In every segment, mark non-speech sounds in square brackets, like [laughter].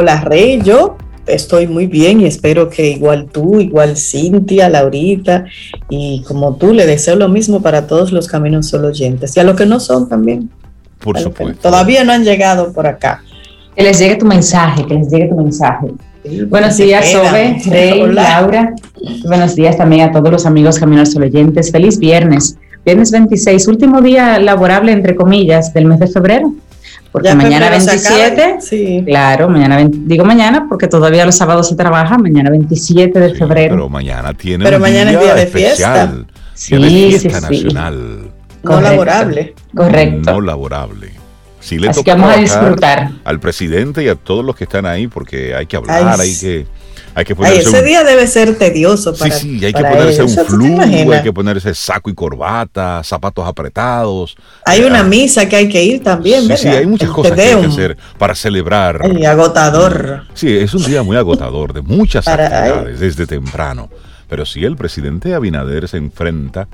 Hola, Rey. Yo estoy muy bien y espero que igual tú, igual Cintia, Laurita y como tú, le deseo lo mismo para todos los caminos solo oyentes y a los que no son también. Por supuesto. Todavía no han llegado por acá. Que les llegue tu mensaje, que les llegue tu mensaje. Buenos días, Sobe, Rey, Laura. Buenos días también a todos los amigos Caminos Solo Oyentes. Feliz viernes. Viernes 26, último día laborable, entre comillas, del mes de febrero. Porque mañana 27, sí. claro, mañana digo mañana porque todavía los sábados se trabaja, mañana 27 de febrero. Pero mañana tiene pero mañana es día de especial, fiesta. Día de fiesta nacional. No laborable. Correcto. No laborable. Sí le Así que vamos a disfrutar. Al presidente y a todos los que están ahí porque hay que hablar, hay que hay que ponerse ese día debe ser tedioso para Sí, sí, hay que ponerse un flujo, hay que ponerse saco y corbata, zapatos apretados. Hay una misa que hay que ir también, Sí, sí, hay muchas cosas que hay que hacer para celebrar. Y agotador. Sí, es un día muy agotador, de muchas actividades, desde temprano. Pero si el presidente Abinader se enfrenta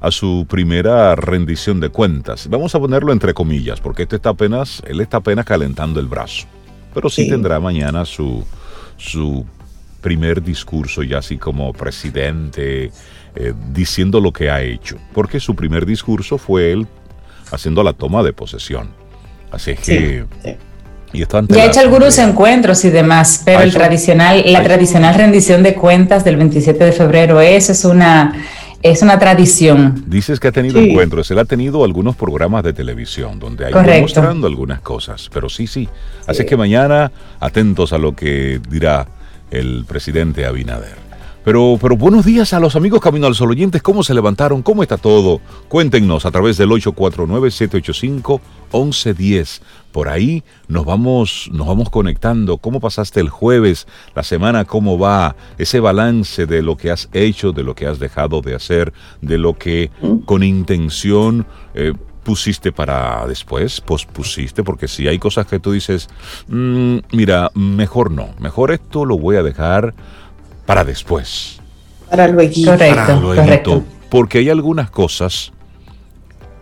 a su primera rendición de cuentas. Vamos a ponerlo entre comillas, porque este está apenas, él está apenas calentando el brazo. Pero sí, tendrá mañana su, su primer discurso ya así como presidente, eh, diciendo lo que ha hecho. Porque su primer discurso fue él haciendo la toma de posesión. Así es que... Y ya ha hecho algunos encuentros y demás, pero el tradicional, la tradicional rendición de cuentas del 27 de febrero, eso es una es una tradición. Dices que ha tenido encuentros, él ha tenido algunos programas de televisión donde ha ido mostrando algunas cosas, pero sí, sí. Así que mañana atentos a lo que dirá el presidente Abinader. Pero, pero buenos días a los amigos Camino al Sol oyentes. ¿Cómo se levantaron? ¿Cómo está todo? Cuéntenos a través del 849-785-1110. Por ahí nos vamos, nos vamos conectando. ¿Cómo pasaste el jueves? La semana, ¿cómo va? Ese balance de lo que has hecho, de lo que has dejado de hacer, de lo que con intención eh, pusiste para después, pospusiste, porque si hay cosas que tú dices, mm, mira, mejor no, mejor esto lo voy a dejar para después. Para luego. Correcto, correcto. Porque hay algunas cosas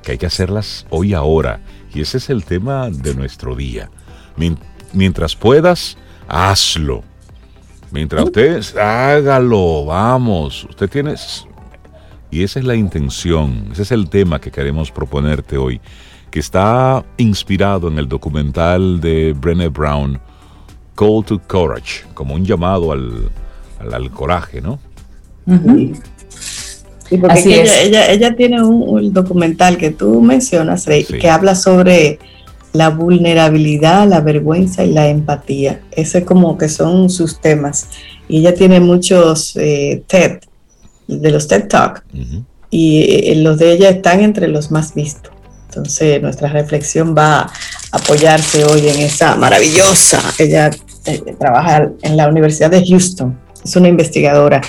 que hay que hacerlas hoy ahora. Y ese es el tema de nuestro día. Mientras puedas, hazlo. Mientras usted hágalo, vamos. Usted tiene y esa es la intención, ese es el tema que queremos proponerte hoy, que está inspirado en el documental de Brené Brown, Call to Courage, como un llamado al, al, coraje, ¿no? Sí, porque ella, ella, tiene un, documental que tú mencionas, Rey, que habla sobre la vulnerabilidad, la vergüenza y la empatía. Ese como que son sus temas. Y ella tiene muchos eh, TED de los TED Talk y eh, los de ella están entre los más vistos. Entonces nuestra reflexión va a apoyarse hoy en esa maravillosa, ella eh, trabaja en la Universidad de Houston, es una investigadora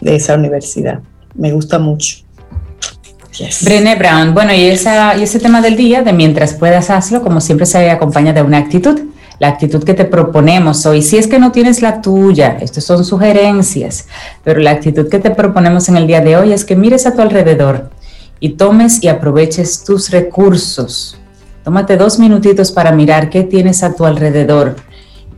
de esa universidad, me gusta mucho. Brené Brown, bueno, y, esa, y ese tema del día de mientras puedas hacerlo, como siempre se acompaña de una actitud la actitud que te proponemos hoy. Si es que no tienes la tuya, estas son sugerencias, pero la actitud que te proponemos en el día de hoy es que mires a tu alrededor y tomes y aproveches tus recursos. Tómate dos minutitos para mirar qué tienes a tu alrededor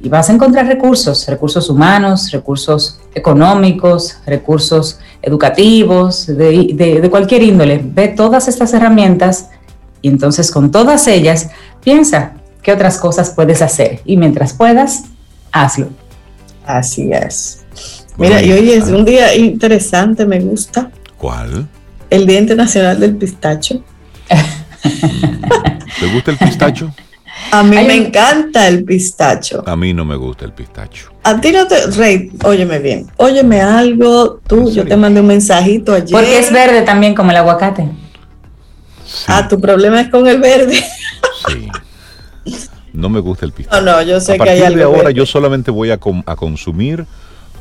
y vas a encontrar recursos, recursos humanos, recursos económicos, recursos educativos, de, de cualquier índole. Ve todas estas herramientas y entonces con todas ellas piensa ¿Qué otras cosas puedes hacer? Y mientras puedas, hazlo. Así es. Mira, y hoy es un día interesante, me gusta. ¿Cuál? El Día Internacional del Pistacho. [laughs] ¿Te gusta el pistacho? [laughs] A mí me encanta el pistacho. A mí no me gusta el pistacho. A ti no te. Rey, óyeme bien. Óyeme algo. Tú, yo te mandé un mensajito ayer. Porque es verde también, como el aguacate. Ah, tu problema es con el verde. Sí. No me gusta el pistacho. No, no, yo sé que hay algo. de ahora yo solamente voy a, consumir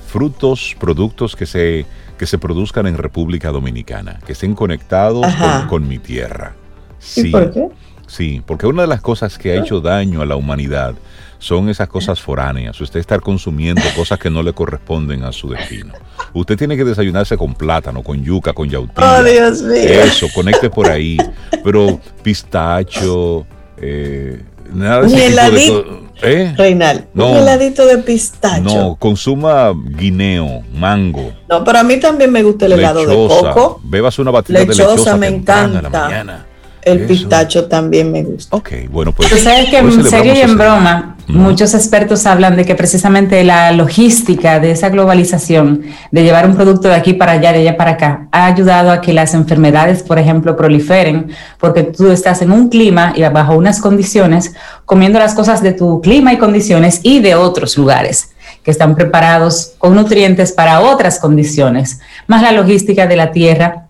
frutos, productos que se, que se produzcan en República Dominicana, que estén conectados con, mi tierra. Sí, ¿Y por qué? Sí, porque una de las cosas que ha hecho daño a la humanidad son esas cosas foráneas. Usted estar consumiendo [laughs] cosas que no le corresponden a su destino. Usted tiene que desayunarse con plátano, con yuca, con yautía. Oh, Dios mío. Eso, conecte por ahí. Pero pistacho, eh, Nada de ese ¿Eh? Reinal, un heladito de pistacho. No, consuma guineo, mango. No, pero a mí también me gusta el helado de coco. Bebas una batida de lechosa me encanta. El pistacho también me gusta. Ok, bueno, pues. Tú sabes que en serio y en broma, muchos expertos hablan de que precisamente la logística de esa globalización, de llevar un producto de aquí para allá, de allá para acá, ha ayudado a que las enfermedades, por ejemplo, proliferen, porque tú estás en un clima y bajo unas condiciones, comiendo las cosas de tu clima y condiciones y de otros lugares que están preparados con nutrientes para otras condiciones, más la logística de la tierra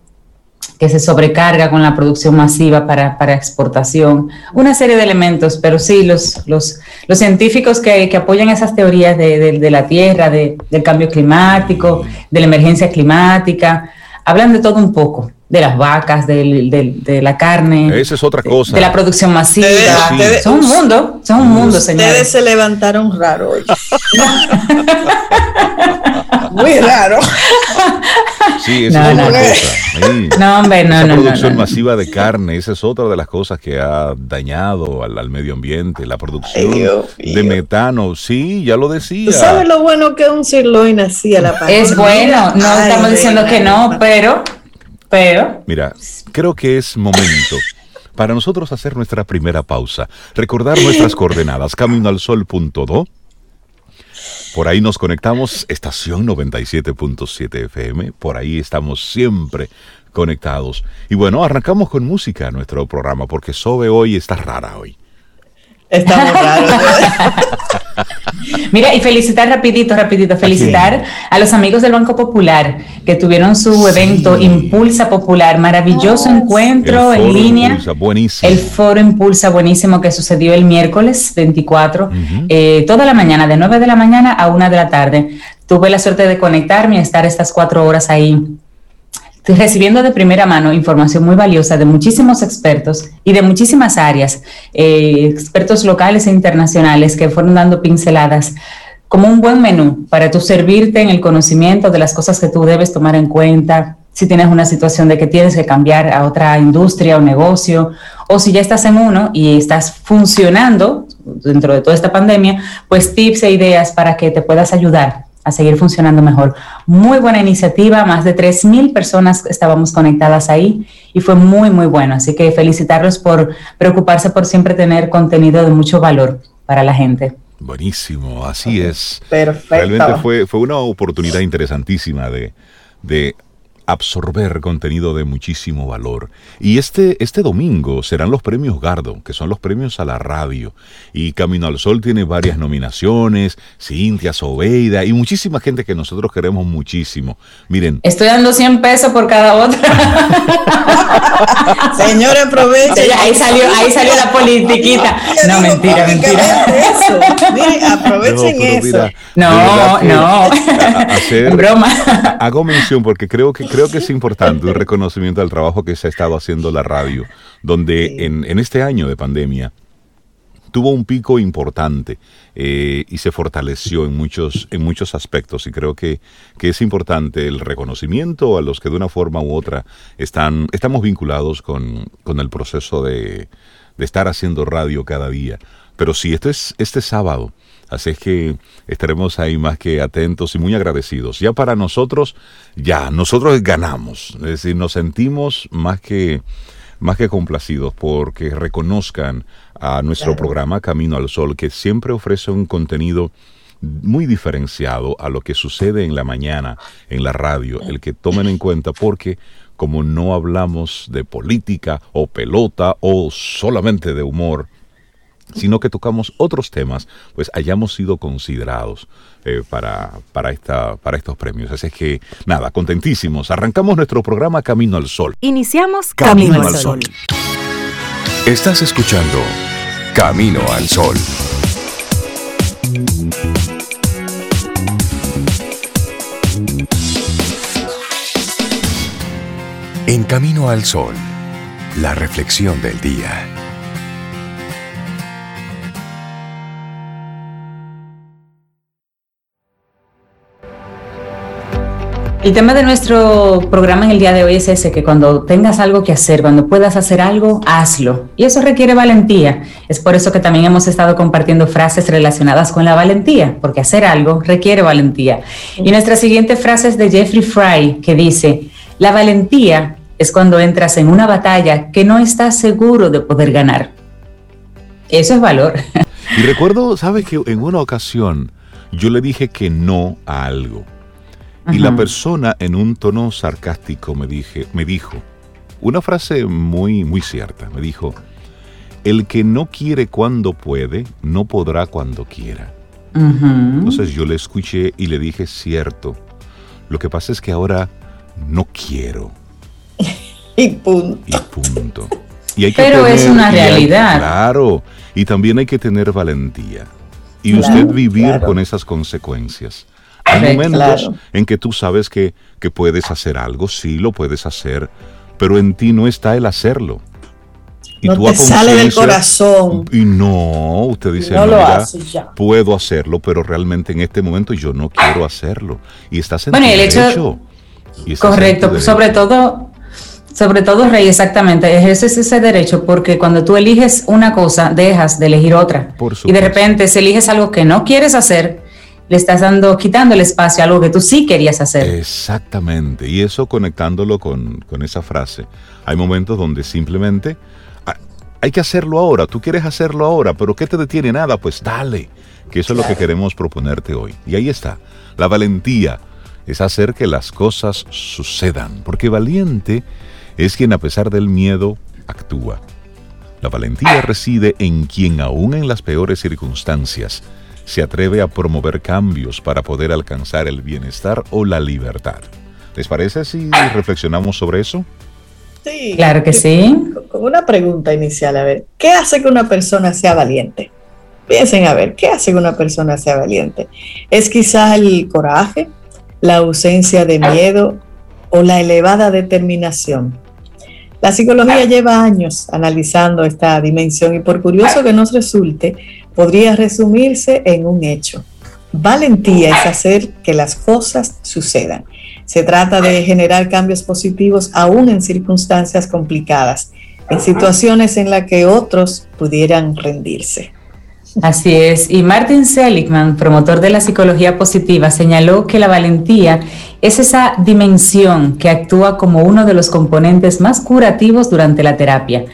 que se sobrecarga con la producción masiva para, exportación, una serie de elementos, pero sí, los, los, los científicos que, apoyan esas teorías de, la Tierra, del cambio climático, de la emergencia climática, hablan de todo un poco de las vacas, de la carne. Esa es otra cosa. De, la producción masiva. son un mundo, son un mundo, señores. Ustedes se levantaron raro hoy. [laughs] Muy raro. [laughs] Sí, esa es otra cosa. No, hombre, no, no. producción masiva de carne, esa es otra de las cosas que ha dañado al, medio ambiente. La producción de metano, sí, ya lo decía. ¿Tú sabes lo bueno que un sirloin hacía la Es bueno, no estamos diciendo que no, pero pero. Mira, creo que es momento para nosotros hacer nuestra primera pausa. Recordar nuestras coordenadas: camino al sol.do. Por ahí nos conectamos, estación 97.7 FM. Por ahí estamos siempre conectados. Y bueno, arrancamos con música nuestro programa, porque Sobe hoy está rara hoy. Estamos raros. [laughs] Mira, y felicitar rapidito, rapidito, felicitar a, los amigos del Banco Popular que tuvieron su evento Impulsa Popular, maravilloso encuentro en línea. Impulsa, buenísimo. El foro Impulsa, buenísimo, que sucedió el miércoles 24, eh, toda la mañana, de 9 de la mañana a 1 de la tarde. Tuve la suerte de conectarme y estar estas cuatro horas ahí recibiendo de primera mano información muy valiosa de muchísimos expertos y de muchísimas áreas, eh, expertos locales e internacionales que fueron dando pinceladas como un buen menú para tú servirte en el conocimiento de las cosas que tú debes tomar en cuenta, si tienes una situación de que tienes que cambiar a otra industria o negocio, o si ya estás en uno y estás funcionando dentro de toda esta pandemia, pues tips e ideas para que te puedas ayudar a seguir funcionando mejor. Muy buena iniciativa, más de 3.000 personas estábamos conectadas ahí y fue muy, muy bueno. Así que felicitarlos por preocuparse por siempre tener contenido de mucho valor para la gente. Buenísimo, así es. Perfecto. Realmente fue, fue una oportunidad interesantísima de, de absorber contenido de muchísimo valor. Y este, este domingo serán los premios Gardo, que son los premios a la radio. Y Camino al Sol tiene varias nominaciones, Cintia, Sobeida y muchísima gente que nosotros queremos muchísimo. Miren. Estoy dando 100 pesos por cada otra. [laughs] Señores, aprovechen. ahí salió, ahí salió la politiquita. No, mentira, mentira. Miren, aprovechen eso. no, no. [laughs] Broma. Hago mención porque creo que creo que es importante el reconocimiento al trabajo que se ha estado haciendo la radio, donde en, en este año de pandemia tuvo un pico importante eh, y se fortaleció en muchos, en muchos aspectos y creo que, que, es importante el reconocimiento a los que de una forma u otra están, estamos vinculados con, con el proceso de, de, estar haciendo radio cada día. Pero sí, esto es este sábado, Así es que estaremos ahí más que atentos y muy agradecidos. Ya para nosotros, ya, nosotros ganamos. Es decir, nos sentimos más que, más que complacidos porque reconozcan a nuestro programa Camino al Sol, que siempre ofrece un contenido muy diferenciado a lo que sucede en la mañana en la radio, el que tomen en cuenta porque como no hablamos de política o pelota o solamente de humor, sino que tocamos otros temas, pues hayamos sido considerados eh, para, para, esta, para estos premios. Así es que, nada, contentísimos. Arrancamos nuestro programa Camino al Sol. Iniciamos Camino, al Sol. Estás escuchando Camino al Sol. En Camino al Sol, la reflexión del día. El tema de nuestro programa en el día de hoy es ese, que cuando tengas algo que hacer, cuando puedas hacer algo, hazlo. Y eso requiere valentía. Es por eso que también hemos estado compartiendo frases relacionadas con la valentía, porque hacer algo requiere valentía. Y nuestra siguiente frase es de Jeffrey Fry, que dice, la valentía es cuando entras en una batalla que no estás seguro de poder ganar. Eso es valor. Y recuerdo, ¿sabes que en una ocasión yo le dije que no a algo? Y la persona en un tono sarcástico me, dije, me dijo una frase muy, muy cierta. Me dijo, el que no quiere cuando puede, no podrá cuando quiera. Entonces yo le escuché y le dije, cierto. Lo que pasa es que ahora no quiero. [laughs] y punto. Y punto. Pero es una realidad. claro. Y también hay que tener valentía. Y usted vivir con esas consecuencias. Hay momentos en que tú sabes que, que, puedes hacer algo, sí lo puedes hacer, pero en ti no está el hacerlo. Y no te sale del corazón. Y no, usted dice, no, puedo hacerlo, pero realmente en este momento yo no quiero hacerlo. Y estás en bueno, el hecho, correcto, sobre todo, sobre todo, Rey, exactamente, ejerces ese derecho porque cuando tú eliges una cosa, dejas de elegir otra. y de repente, si eliges algo que no quieres hacer, le estás dando, quitando el espacio a algo que tú sí querías hacer. Exactamente, y eso conectándolo con, esa frase. Hay momentos donde simplemente hay que hacerlo ahora, tú quieres hacerlo ahora, pero ¿qué te detiene nada? Pues dale, que eso es lo que queremos proponerte hoy. Y ahí está, la valentía es hacer que las cosas sucedan, porque valiente es quien a pesar del miedo actúa. La valentía reside en quien aún en las peores circunstancias se atreve a promover cambios para poder alcanzar el bienestar o la libertad. ¿Les parece si reflexionamos sobre eso? Sí. Claro que sí. Con una pregunta inicial, a ver, ¿qué hace que una persona sea valiente? Piensen a ver, ¿qué hace que una persona sea valiente? ¿Es quizás el coraje, la ausencia de miedo o la elevada determinación? La psicología lleva años analizando esta dimensión y por curioso que nos resulte, podría resumirse en un hecho. Valentía es hacer que las cosas sucedan. Se trata de generar cambios positivos aún en circunstancias complicadas, en situaciones en las que otros pudieran rendirse. Así es. Y Martin Seligman, promotor de la psicología positiva, señaló que la valentía es esa dimensión que actúa como uno de los componentes más curativos durante la terapia.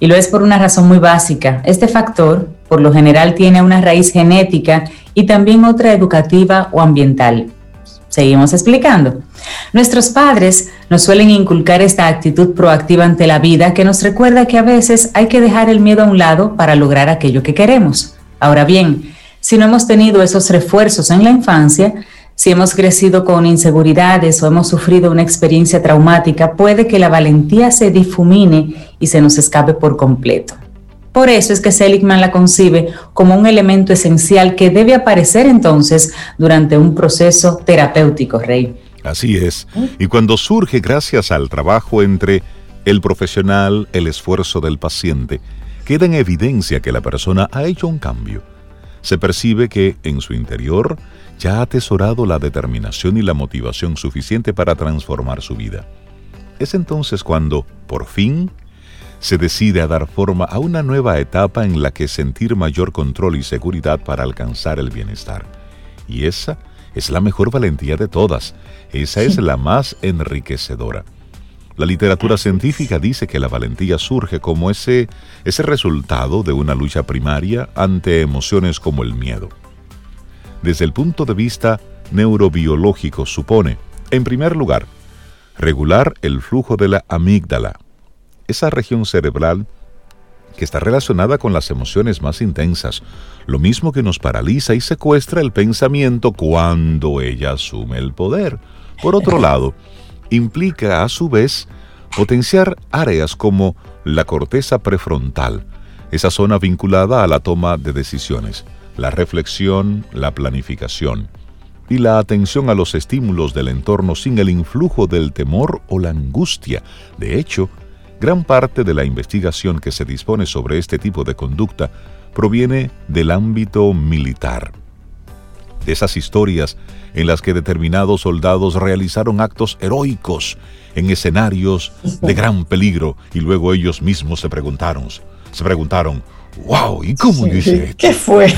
Y lo es por una razón muy básica. Este factor, por lo general, tiene una raíz genética y también otra educativa o ambiental. Seguimos explicando. Nuestros padres nos suelen inculcar esta actitud proactiva ante la vida que nos recuerda que a veces hay que dejar el miedo a un lado para lograr aquello que queremos. Ahora bien, si no hemos tenido esos refuerzos en la infancia, si hemos crecido con inseguridades o hemos sufrido una experiencia traumática, puede que la valentía se difumine y se nos escape por completo. Por eso es que Seligman la concibe como un elemento esencial que debe aparecer entonces durante un proceso terapéutico, Rey. Así es. Y cuando surge gracias al trabajo entre el profesional, el esfuerzo del paciente, queda en evidencia que la persona ha hecho un cambio. Se percibe que en su interior ya ha atesorado la determinación y la motivación suficiente para transformar su vida. Es entonces cuando, por fin, se decide a dar forma a una nueva etapa en la que sentir mayor control y seguridad para alcanzar el bienestar. Y esa es la mejor valentía de todas, esa es la más enriquecedora. La literatura científica dice que la valentía surge como ese, ese resultado de una lucha primaria ante emociones como el miedo. Desde el punto de vista neurobiológico supone, en primer lugar, regular el flujo de la amígdala, esa región cerebral que está relacionada con las emociones más intensas, lo mismo que nos paraliza y secuestra el pensamiento cuando ella asume el poder. Por otro lado, implica a su vez potenciar áreas como la corteza prefrontal, esa zona vinculada a la toma de decisiones, la reflexión, la planificación y la atención a los estímulos del entorno sin el influjo del temor o la angustia. De hecho, gran parte de la investigación que se dispone sobre este tipo de conducta proviene del ámbito militar. de esas historias en las que determinados soldados realizaron actos heroicos en escenarios de gran peligro y luego ellos mismos se preguntaron, se preguntaron, wow, ¿y cómo dice ¿Qué fue? [laughs]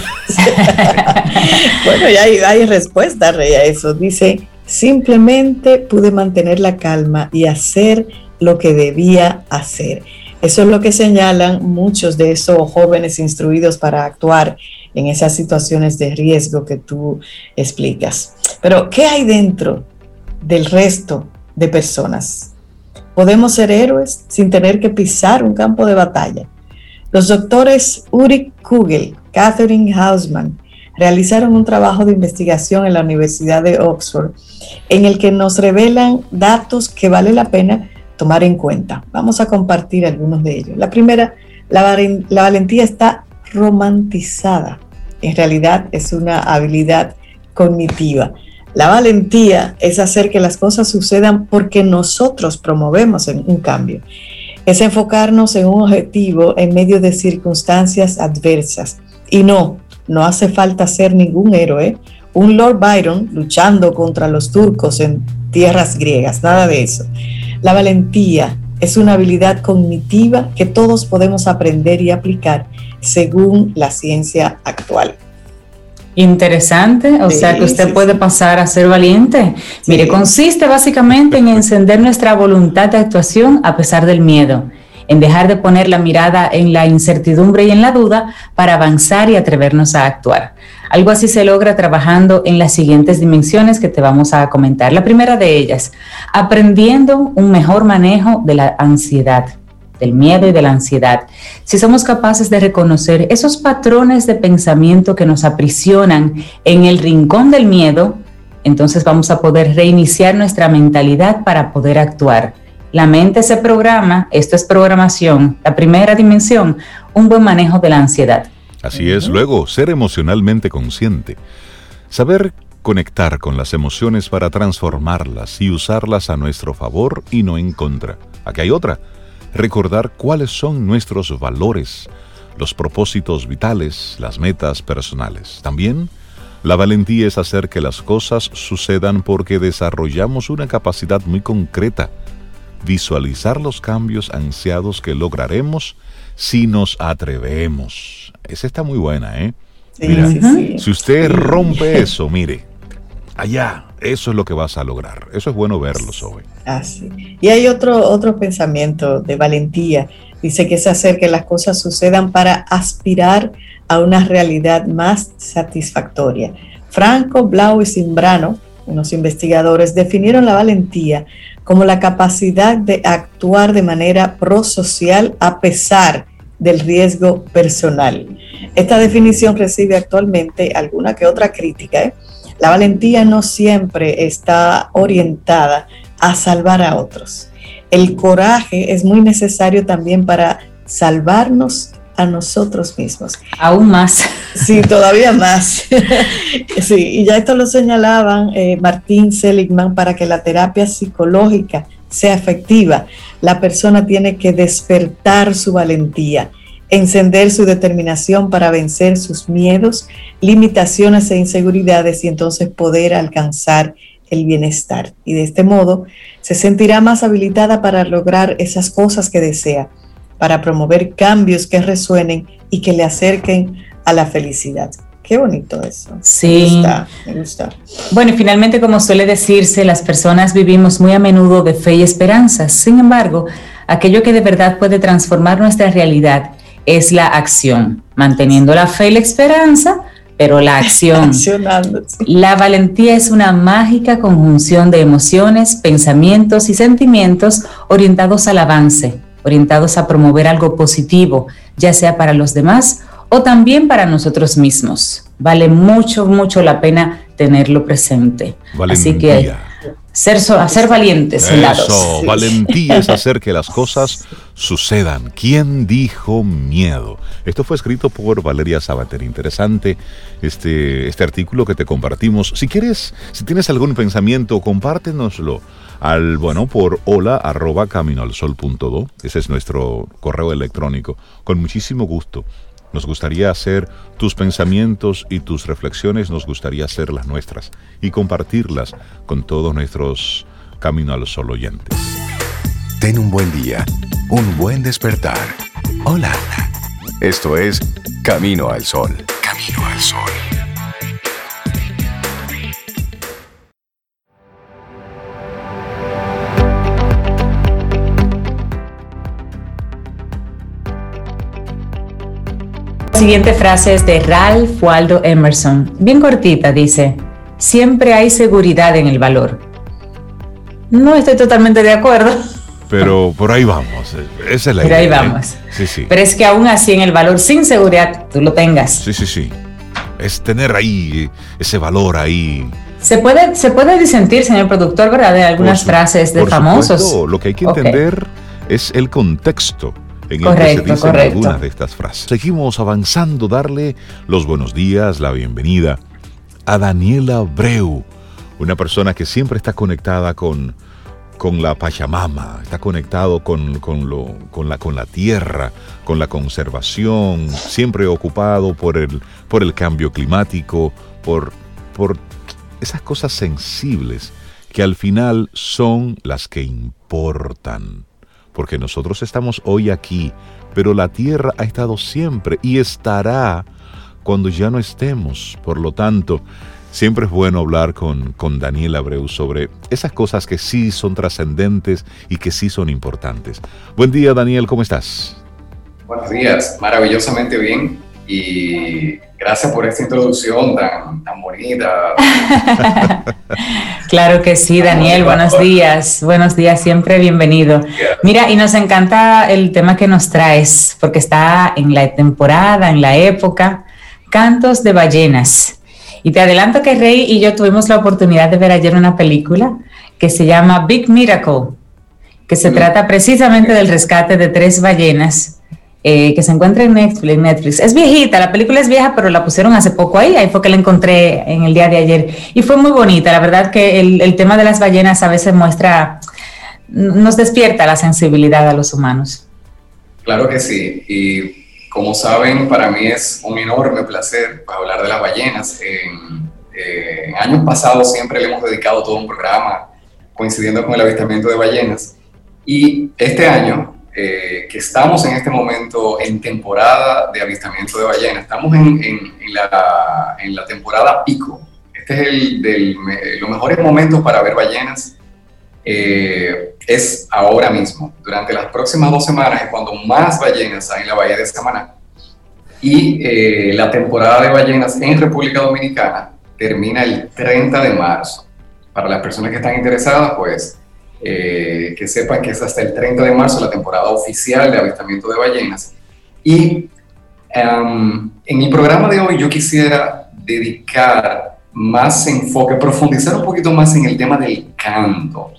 bueno, ya hay, hay respuesta a eso. Dice, simplemente pude mantener la calma y hacer lo que debía hacer. Eso es lo que señalan muchos de esos jóvenes instruidos para actuar en esas situaciones de riesgo que tú explicas. Pero, ¿qué hay dentro del resto de personas? Podemos ser héroes sin tener que pisar un campo de batalla. Los doctores Uri Kugel, Catherine Hausman, realizaron un trabajo de investigación en la Universidad de Oxford en el que nos revelan datos que vale la pena tomar en cuenta. Vamos a compartir algunos de ellos. La primera, la, la valentía está romantizada. En realidad es una habilidad cognitiva. La valentía es hacer que las cosas sucedan porque nosotros promovemos un cambio. Es enfocarnos en un objetivo en medio de circunstancias adversas. Y no, no hace falta ser ningún héroe. Un Lord Byron luchando contra los turcos en tierras griegas, nada de eso. La valentía es una habilidad cognitiva que todos podemos aprender y aplicar según la ciencia actual. Interesante, o sea que usted puede pasar a ser valiente. Mire, consiste básicamente en encender nuestra voluntad de actuación a pesar del miedo, en dejar de poner la mirada en la incertidumbre y en la duda para avanzar y atrevernos a actuar. Algo así se logra trabajando en las siguientes dimensiones que te vamos a comentar. La primera de ellas, aprendiendo un mejor manejo de la ansiedad del miedo y de la ansiedad, si somos capaces de reconocer esos patrones de pensamiento que nos aprisionan en el rincón del miedo, entonces vamos a poder reiniciar nuestra mentalidad para poder actuar. La mente se programa, esto es programación. La primera dimensión, un buen manejo de la ansiedad. Así es, luego, ser emocionalmente consciente. Saber conectar con las emociones para transformarlas y usarlas a nuestro favor y no en contra. Aquí hay otra. Recordar cuáles son nuestros valores, los propósitos vitales, las metas personales. También, la valentía es hacer que las cosas sucedan porque desarrollamos una capacidad muy concreta, visualizar los cambios ansiados que lograremos si nos atrevemos. Esa está muy buena, ¿eh? Mira, si usted rompe eso, mire, allá, eso es lo que vas a lograr. Eso es bueno verlo, Zoe. Así. Y hay otro, otro pensamiento de valentía. Dice que es hacer que las cosas sucedan para aspirar a una realidad más satisfactoria. Franco, Blau y Simbrano, unos investigadores, definieron la valentía como la capacidad de actuar de manera prosocial a pesar del riesgo personal. Esta definición recibe actualmente alguna que otra crítica. ¿eh? La valentía no siempre está orientada a salvar a otros. El coraje es muy necesario también para salvarnos a nosotros mismos. Aún más. Sí, todavía [laughs] más. Sí, y ya esto lo señalaban eh, Martín Seligman para que la terapia psicológica sea efectiva, la persona tiene que despertar su valentía, encender su determinación para vencer sus miedos, limitaciones e inseguridades y entonces poder alcanzar el bienestar. Y de este modo se sentirá más habilitada para lograr esas cosas que desea, para promover cambios que resuenen y que le acerquen a la felicidad. Qué bonito eso. Sí. Me gusta, Bueno, y finalmente, como suele decirse, las personas vivimos muy a menudo de fe y esperanza. Sin embargo, aquello que de verdad puede transformar nuestra realidad es la acción, manteniendo la fe y la esperanza, pero la acción. [laughs] La valentía es una mágica conjunción de emociones, pensamientos y sentimientos orientados al avance, orientados a promover algo positivo, ya sea para los demás o también para nosotros mismos. Vale mucho, mucho la pena tenerlo presente. Valentía. Así que ser, ser valientes. Eso, valentía es [laughs] hacer que las cosas sucedan. ¿Quién dijo miedo? Esto fue escrito por Valeria Sabater. Interesante este, este artículo que te compartimos. Si quieres, si tienes algún pensamiento, compártenoslo al, bueno, por hola arroba caminoalsol.do. Ese es nuestro correo electrónico. Con muchísimo gusto Nos gustaría hacer tus pensamientos y tus reflexiones, nos gustaría hacer las nuestras y compartirlas con todos nuestros Camino al Sol oyentes. Ten un buen día, un buen despertar. Hola. Esto es Camino al Sol. Camino al Sol. Siguiente frase es de Ralph Waldo Emerson, bien cortita, dice, siempre hay seguridad en el valor. No estoy totalmente de acuerdo. Pero por ahí vamos, esa es la idea. Por ahí ¿eh? vamos. Sí, sí. Pero es que aún así en el valor sin seguridad tú lo tengas. Sí, sí, sí. Es tener ahí ese valor ahí. Se puede, se puede disentir, señor productor, ¿verdad? De algunas frases de famosos. lo que hay que entender es el contexto en el que se dicen algunas de estas frases. Seguimos avanzando, darle los buenos días, la bienvenida a Daniela Breu, una persona que siempre está conectada con, con la Pachamama, está conectado con, con, lo, con, la, con la tierra, con la conservación, siempre ocupado por el, por el cambio climático, por, por esas cosas sensibles que al final son las que importan porque nosotros estamos hoy aquí, pero la tierra ha estado siempre y estará cuando ya no estemos. Por lo tanto, siempre es bueno hablar con, con Daniel Abreu sobre esas cosas que sí son trascendentes y que sí son importantes. Buen día, Daniel, ¿cómo estás? Buenos días, maravillosamente bien y gracias por esta introducción tan, tan bonita. [laughs] claro que sí, Daniel, buenos días, buenos días, siempre bienvenido. Mira, y nos encanta el tema que nos traes, porque está en la temporada, en la época, Cantos de Ballenas. Y te adelanto que Rey y yo tuvimos la oportunidad de ver ayer una película que se llama Big Miracle, que se mm. trata precisamente del rescate de tres ballenas eh, que se encuentra en Netflix, Es viejita, la película es vieja, pero la pusieron hace poco ahí, ahí fue que la encontré en el día de ayer. Y fue muy bonita, la verdad que el, tema de las ballenas a veces muestra, nos despierta la sensibilidad a los humanos. Claro que sí, y como saben, para mí es un enorme placer hablar de las ballenas. En, eh, en años pasados siempre le hemos dedicado todo un programa coincidiendo con el avistamiento de ballenas. Y este año eh, que estamos en este momento en temporada de avistamiento de ballenas. Estamos en, en, la, en la, temporada pico. Este es el de los mejores momentos para ver ballenas. Eh, es ahora mismo. Durante las próximas dos semanas es cuando más ballenas hay en la bahía de Samaná. Y eh, la temporada de ballenas en República Dominicana termina el 30 de marzo. Para las personas que están interesadas, pues eh, que sepan que es hasta el 30 de marzo la temporada oficial de avistamiento de ballenas. Y em, en mi programa de hoy yo quisiera dedicar más enfoque, profundizar un poquito más en el tema del canto,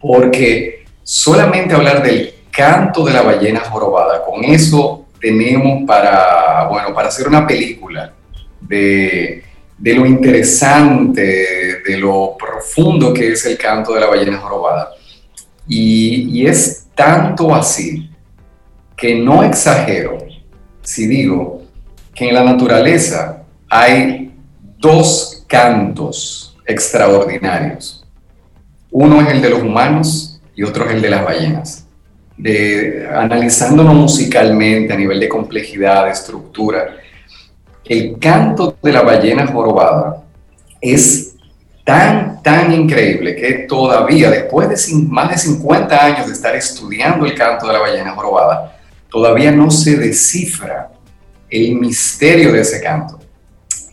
porque solamente hablar del canto de la ballena jorobada, con eso tenemos para, bueno, para hacer una película de de lo interesante, de lo profundo que es el canto de la ballena jorobada. Y, es tanto así que no exagero si digo que en la naturaleza hay dos cantos extraordinarios. Uno es el de los humanos y otro es el de las ballenas. De, analizándolo musicalmente a nivel de complejidad, de estructura, el canto de la ballena jorobada es tan, tan increíble que todavía, después de más de 50 años de estar estudiando el canto de la ballena jorobada, todavía no se descifra el misterio de ese canto.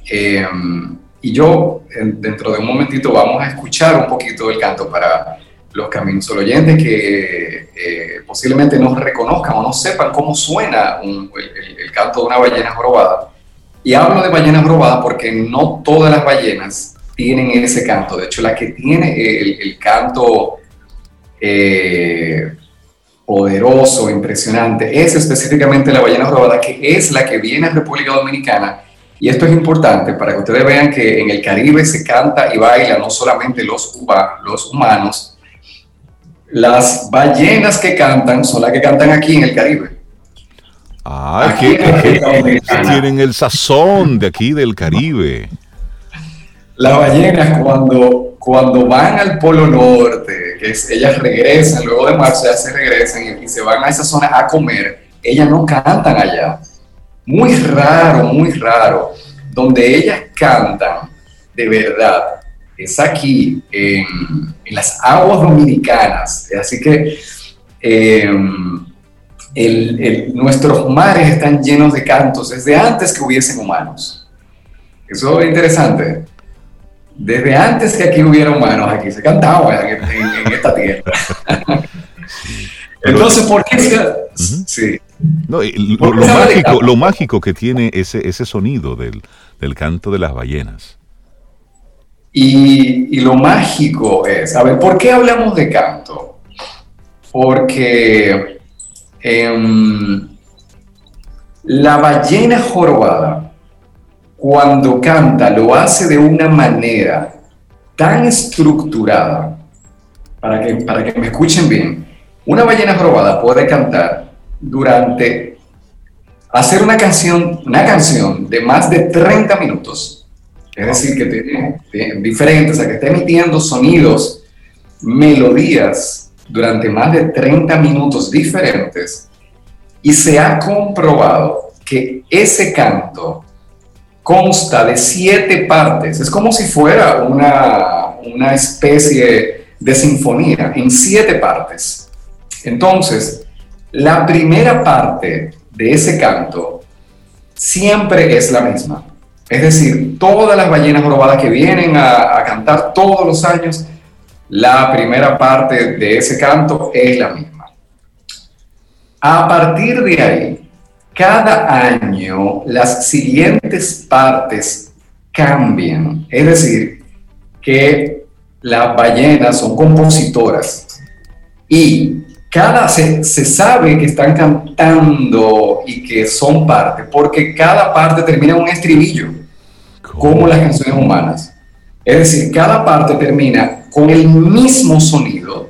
Em, y yo, dentro de un momentito, vamos a escuchar un poquito del canto para los caminos oyentes que eh, posiblemente no reconozcan o no sepan cómo suena el canto de una ballena jorobada. Y hablo de ballenas robadas porque no todas las ballenas tienen ese canto. De hecho, la que tiene el, canto eh, poderoso, impresionante, es específicamente la ballena robada, que es la que viene a República Dominicana. Y esto es importante para que ustedes vean que en el Caribe se canta y baila no solamente los, los humanos, las ballenas que cantan son las que cantan aquí en el Caribe. Ah, que, tienen el sazón de aquí del Caribe. Las ballenas cuando, cuando van al Polo Norte, que ellas regresan, luego de marzo ya se regresan y, y, se van a esa zona a comer, ellas no cantan allá. Muy raro, muy raro. Donde ellas cantan de verdad es aquí, en, las aguas dominicanas. Así que nuestros mares están llenos de cantos desde antes que hubiesen humanos. Eso es interesante. Desde antes que aquí hubiera humanos, aquí se cantaba en, esta tierra. Entonces, ¿por qué? Sí. lo, mágico, que tiene ese, ese sonido del, del canto de las ballenas y, lo mágico es, a ver, ¿por qué hablamos de canto? Porque em, la ballena jorobada, cuando canta, lo hace de una manera tan estructurada, para que, para que me escuchen bien, una ballena jorobada puede cantar durante, hacer una canción, una canción de más de 30 minutos. Es decir, que tiene, diferente, o sea, que está emitiendo sonidos, melodías durante más de 30 minutos diferentes y se ha comprobado que ese canto consta de siete partes. Es como si fuera una, una especie de sinfonía en siete partes. Entonces, la primera parte de ese canto siempre es la misma. Es decir, todas las ballenas jorobadas que vienen a, cantar todos los años, la primera parte de ese canto es la misma. A partir de ahí, cada año las siguientes partes cambian. Es decir, que las ballenas son compositoras y cada se, se, sabe que están cantando y que son parte, porque cada parte termina en un estribillo como las canciones humanas. Es decir, cada parte termina con el mismo sonido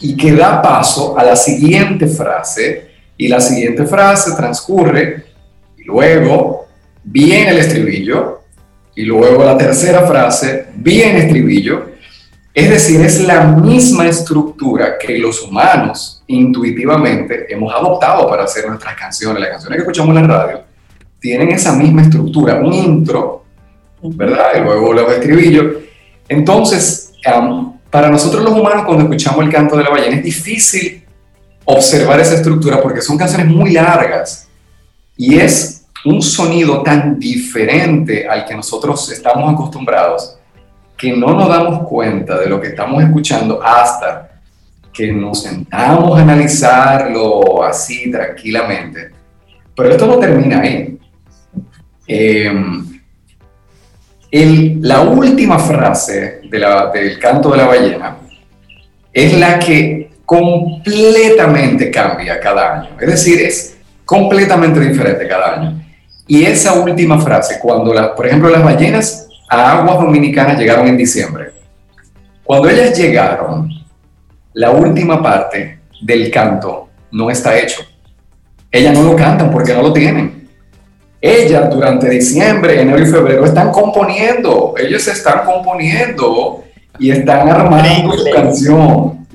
y que da paso a la siguiente frase y la siguiente frase transcurre y luego viene el estribillo y luego la tercera frase viene estribillo. Es decir, es la misma estructura que los humanos intuitivamente hemos adoptado para hacer nuestras canciones. Las canciones que escuchamos en la radio tienen esa misma estructura, un intro, ¿verdad? Y luego los estribillos. Entonces, para nosotros los humanos, cuando escuchamos el canto de la ballena, es difícil observar esa estructura porque son canciones muy largas y es un sonido tan diferente al que nosotros estamos acostumbrados que no nos damos cuenta de lo que estamos escuchando hasta que nos sentamos a analizarlo así tranquilamente. Pero esto no termina ahí. La última frase del canto de la ballena es la que completamente cambia cada año. Es decir, es completamente diferente cada año. Y esa última frase, cuando, la, por ejemplo, las ballenas a aguas dominicanas llegaron en diciembre, cuando ellas llegaron, la última parte del canto no está hecho. Ellas no lo cantan porque no lo tienen. Ellas durante diciembre, enero y febrero están componiendo, ellos están componiendo y están armando su canción.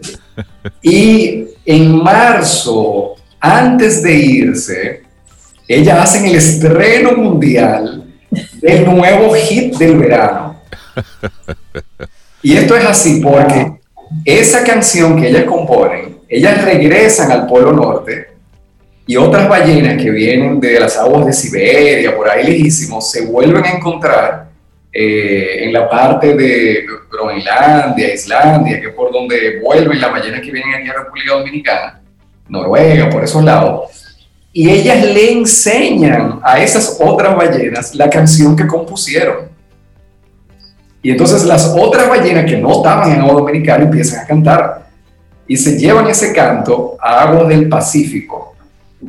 Y en marzo, antes de irse, ellas hacen el estreno mundial del nuevo hit del verano. Y esto es así porque esa canción que ellas componen, ellas regresan al Polo Norte y otras ballenas que vienen de las aguas de Siberia, por ahí lejísimos, se vuelven a encontrar eh, en la parte de Groenlandia, Islandia, que es por donde vuelven las ballenas que vienen aquí a República Dominicana, Noruega, por esos lados, y ellas le enseñan a esas otras ballenas la canción que compusieron. Y entonces las otras ballenas que no estaban en agua dominicana empiezan a cantar y se llevan ese canto a aguas del Pacífico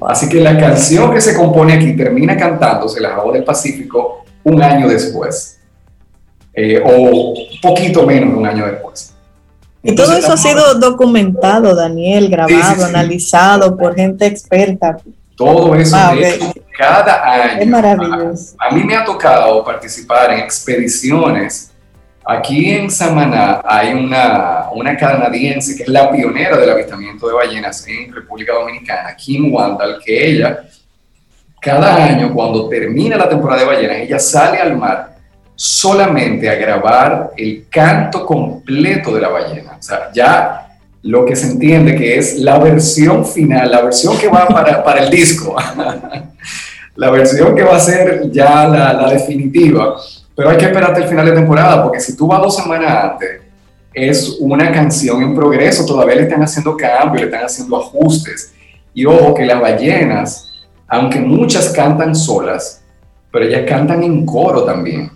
Así que la canción que se compone aquí termina cantándose las aguas del Pacífico un año después, eh, o poquito menos de un año después. y todo eso ha sido documentado, Daniel, grabado, analizado por gente experta. Todo eso, ah, cada año. Es maravilloso. A, mí me ha tocado participar en expediciones. Aquí en Samaná hay una, una canadiense que es la pionera del avistamiento de ballenas en República Dominicana, Kim Wandal, que ella, cada año, cuando termina la temporada de ballenas, ella sale al mar solamente a grabar el canto completo de la ballena. O sea, ya lo que se entiende que es la versión final, la versión que va para, para el disco, [laughs] la versión que va a ser ya la, la, definitiva. Pero hay que esperarte el final de temporada, porque si tú vas dos semanas antes, es una canción en progreso, todavía le están haciendo cambios, le están haciendo ajustes. Y ojo que las ballenas, aunque muchas cantan solas, pero ellas cantan en coro también.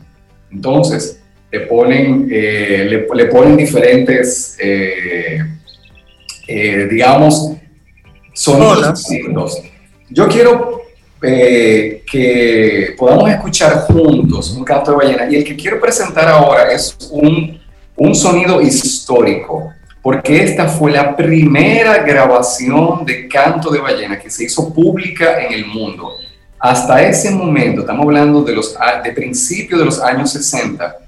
Entonces, le ponen, eh, le, ponen diferentes... Eh, eh, digamos, sonidos. Yo quiero eh, que podamos escuchar juntos un canto de ballena y el que quiero presentar ahora es un, un sonido histórico, porque esta fue la primera grabación de canto de ballena que se hizo pública en el mundo. Hasta ese momento, estamos hablando de, los, de principios de los años 60,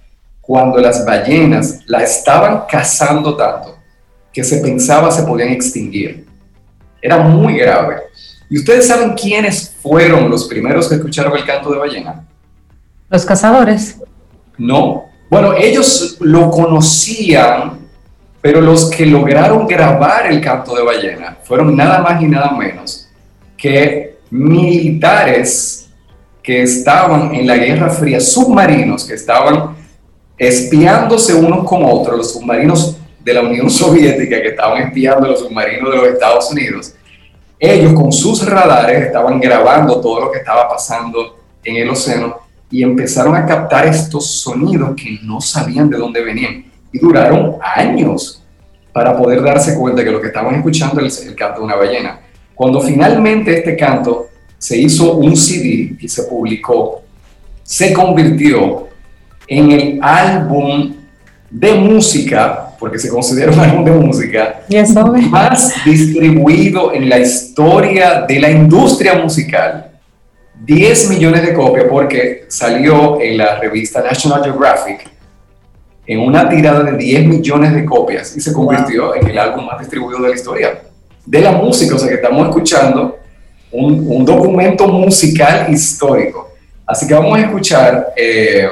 cuando las ballenas la estaban cazando tanto que se pensaba se podían extinguir. Era muy grave. ¿Y ustedes saben quiénes fueron los primeros que escucharon el canto de ballena? Los cazadores. No. Bueno, ellos lo conocían, pero los que lograron grabar el canto de ballena fueron nada más y nada menos que militares que estaban en la Guerra Fría, submarinos que estaban espiándose unos con otros, los submarinos de la Unión Soviética que estaban espiando los submarinos de los Estados Unidos, ellos con sus radares estaban grabando todo lo que estaba pasando en el océano y empezaron a captar estos sonidos que no sabían de dónde venían. Y duraron años para poder darse cuenta que lo que estaban escuchando es el canto de una ballena. Cuando finalmente este canto se hizo un CD y se publicó, se convirtió en el álbum de música porque se considera un álbum de música más distribuido en la historia de la industria musical. 10 millones de copias porque salió en la revista National Geographic en una tirada de 10 millones de copias y se convirtió en el álbum más distribuido de la historia de la música. O sea que estamos escuchando un, un documento musical histórico. Así que vamos a escuchar eh,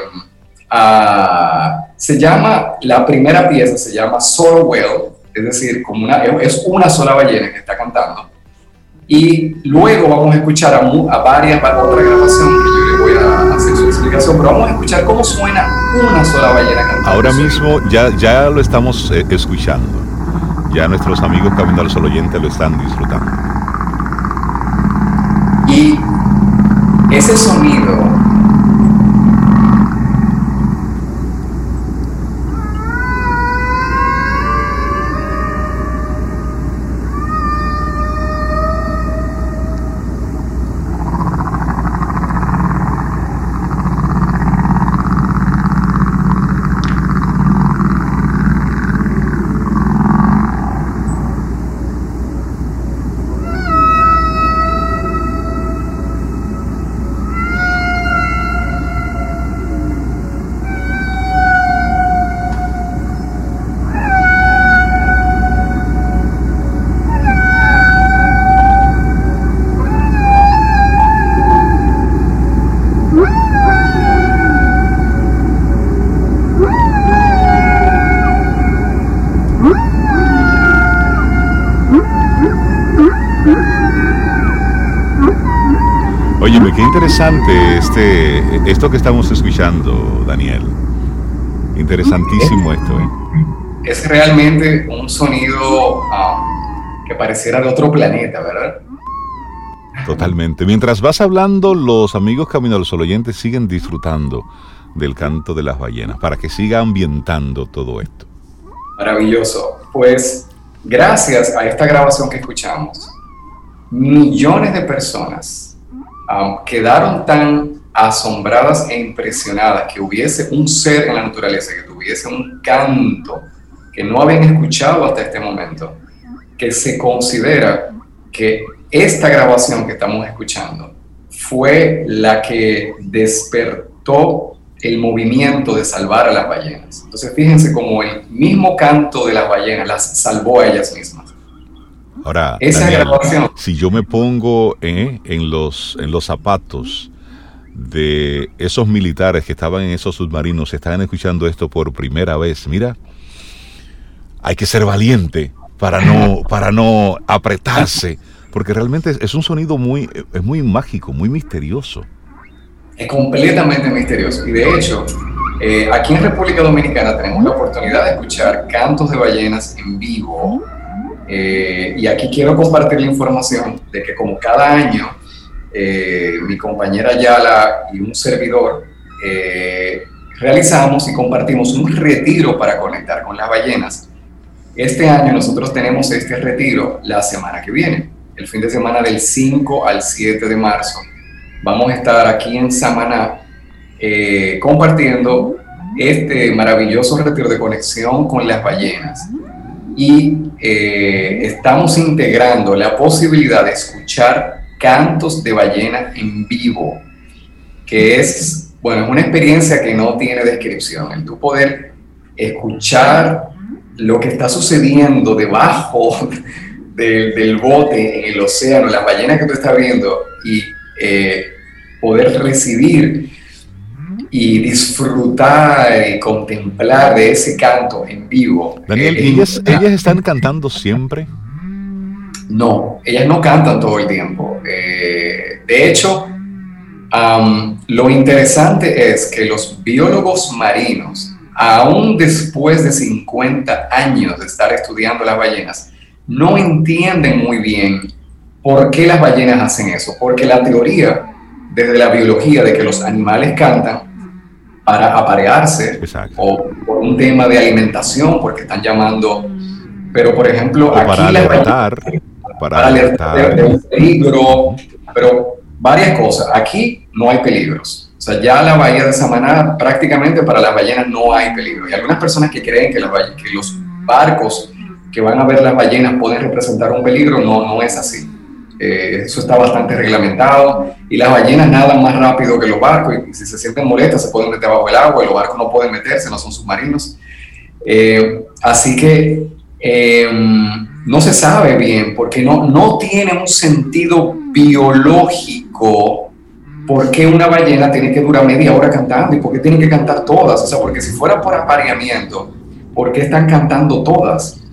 a se llama, la primera pieza se llama Solo Well, es decir, como una, es una sola ballena que está cantando. Y luego vamos a escuchar a, a varias, otra grabación que yo le voy a hacer su explicación, pero vamos a escuchar cómo suena una sola ballena cantando. Ahora mismo ya, ya lo estamos eh, escuchando. Ya nuestros amigos Camino al Sol Oyente lo están disfrutando. Y ese sonido interesante este, esto que estamos escuchando, Daniel. Interesantísimo esto. ¿eh? Es realmente un sonido um, que pareciera de otro planeta, ¿verdad? Totalmente. Mientras vas hablando, los amigos Camino al Sol oyentes siguen disfrutando del canto de las ballenas para que siga ambientando todo esto. Maravilloso. Pues gracias a esta grabación que escuchamos, millones de personas quedaron tan asombradas e impresionadas que hubiese un ser en la naturaleza, que tuviese un canto que no habían escuchado hasta este momento, que se considera que esta grabación que estamos escuchando fue la que despertó el movimiento de salvar a las ballenas. Entonces fíjense cómo el mismo canto de las ballenas las salvó a ellas mismas. Ahora, Esa grabación, si yo me pongo en, los, en los zapatos de esos militares que estaban en esos submarinos, estaban escuchando esto por primera vez, mira, hay que ser valiente para no, para no apretarse, porque realmente es un sonido muy, es muy mágico, muy misterioso. Es completamente misterioso. Y de hecho, eh, aquí en República Dominicana tenemos la oportunidad de escuchar cantos de ballenas en vivo. Eh, y aquí quiero compartir la información de que como cada año, eh, mi compañera Yala y un servidor realizamos y compartimos un retiro para conectar con las ballenas. Este año nosotros tenemos este retiro la semana que viene, el fin de semana del 5 al 7 de marzo vamos a estar aquí en Samaná eh, compartiendo este maravilloso retiro de conexión con las ballenas. Y eh, estamos integrando la posibilidad de escuchar cantos de ballena en vivo, que es, bueno, es una experiencia que no tiene descripción. El tu poder escuchar lo que está sucediendo debajo [laughs] del, del bote en el océano, las ballenas que tú estás viendo, y eh, poder recibir y disfrutar y contemplar de ese canto en vivo. Daniel, ¿y ellas, están cantando siempre? No, ellas no cantan todo el tiempo. Eh, de hecho, lo interesante es que los biólogos marinos, aún después de 50 años de estar estudiando las ballenas, no entienden muy bien por qué las ballenas hacen eso, porque la teoría desde la biología de que los animales cantan para aparearse o por un tema de alimentación, porque están llamando, pero por ejemplo, aquí para alertar, para, alertar de, un peligro, pero varias cosas. Aquí no hay peligros. O sea, ya la bahía de Samaná prácticamente para las ballenas no hay peligro. Y algunas personas que creen que, que los barcos que van a ver las ballenas pueden representar un peligro, no, no es así. Eh, eso está bastante reglamentado y las ballenas nadan más rápido que los barcos y si se sienten molestas se pueden meter bajo el agua y los barcos no pueden meterse, no son submarinos. Eh, así que eh, no se sabe bien porque no, no tiene un sentido biológico por qué una ballena tiene que durar media hora cantando y por qué tienen que cantar todas. O sea, porque si fuera por apareamiento, ¿por qué están cantando todas?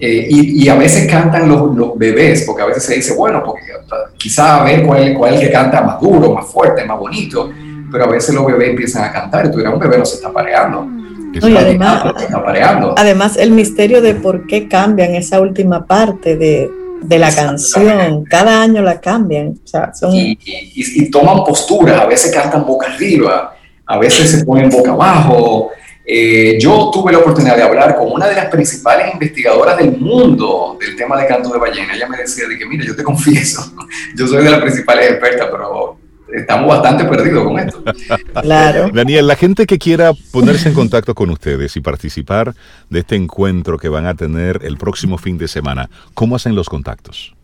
Eh, y, a veces cantan los, bebés, porque a veces se dice, bueno, porque quizá a ver cuál, cuál es el que canta más duro, más fuerte, más bonito, pero a veces los bebés empiezan a cantar y tú dirás, un bebé no se está pareando. además, está pareando. además, el misterio de por qué cambian esa última parte de, de la canción, cada año la cambian. y, y, toman posturas, a veces cantan boca arriba, a veces se ponen boca abajo, eh, yo tuve la oportunidad de hablar con una de las principales investigadoras del mundo del tema de canto de ballena. Ella me decía de que, mira, yo te confieso, [laughs] yo soy de las principales expertas, pero estamos bastante perdidos con esto. [laughs] Claro. Daniel, la gente que quiera ponerse en contacto con ustedes y participar de este encuentro que van a tener el próximo fin de semana, ¿cómo hacen los contactos?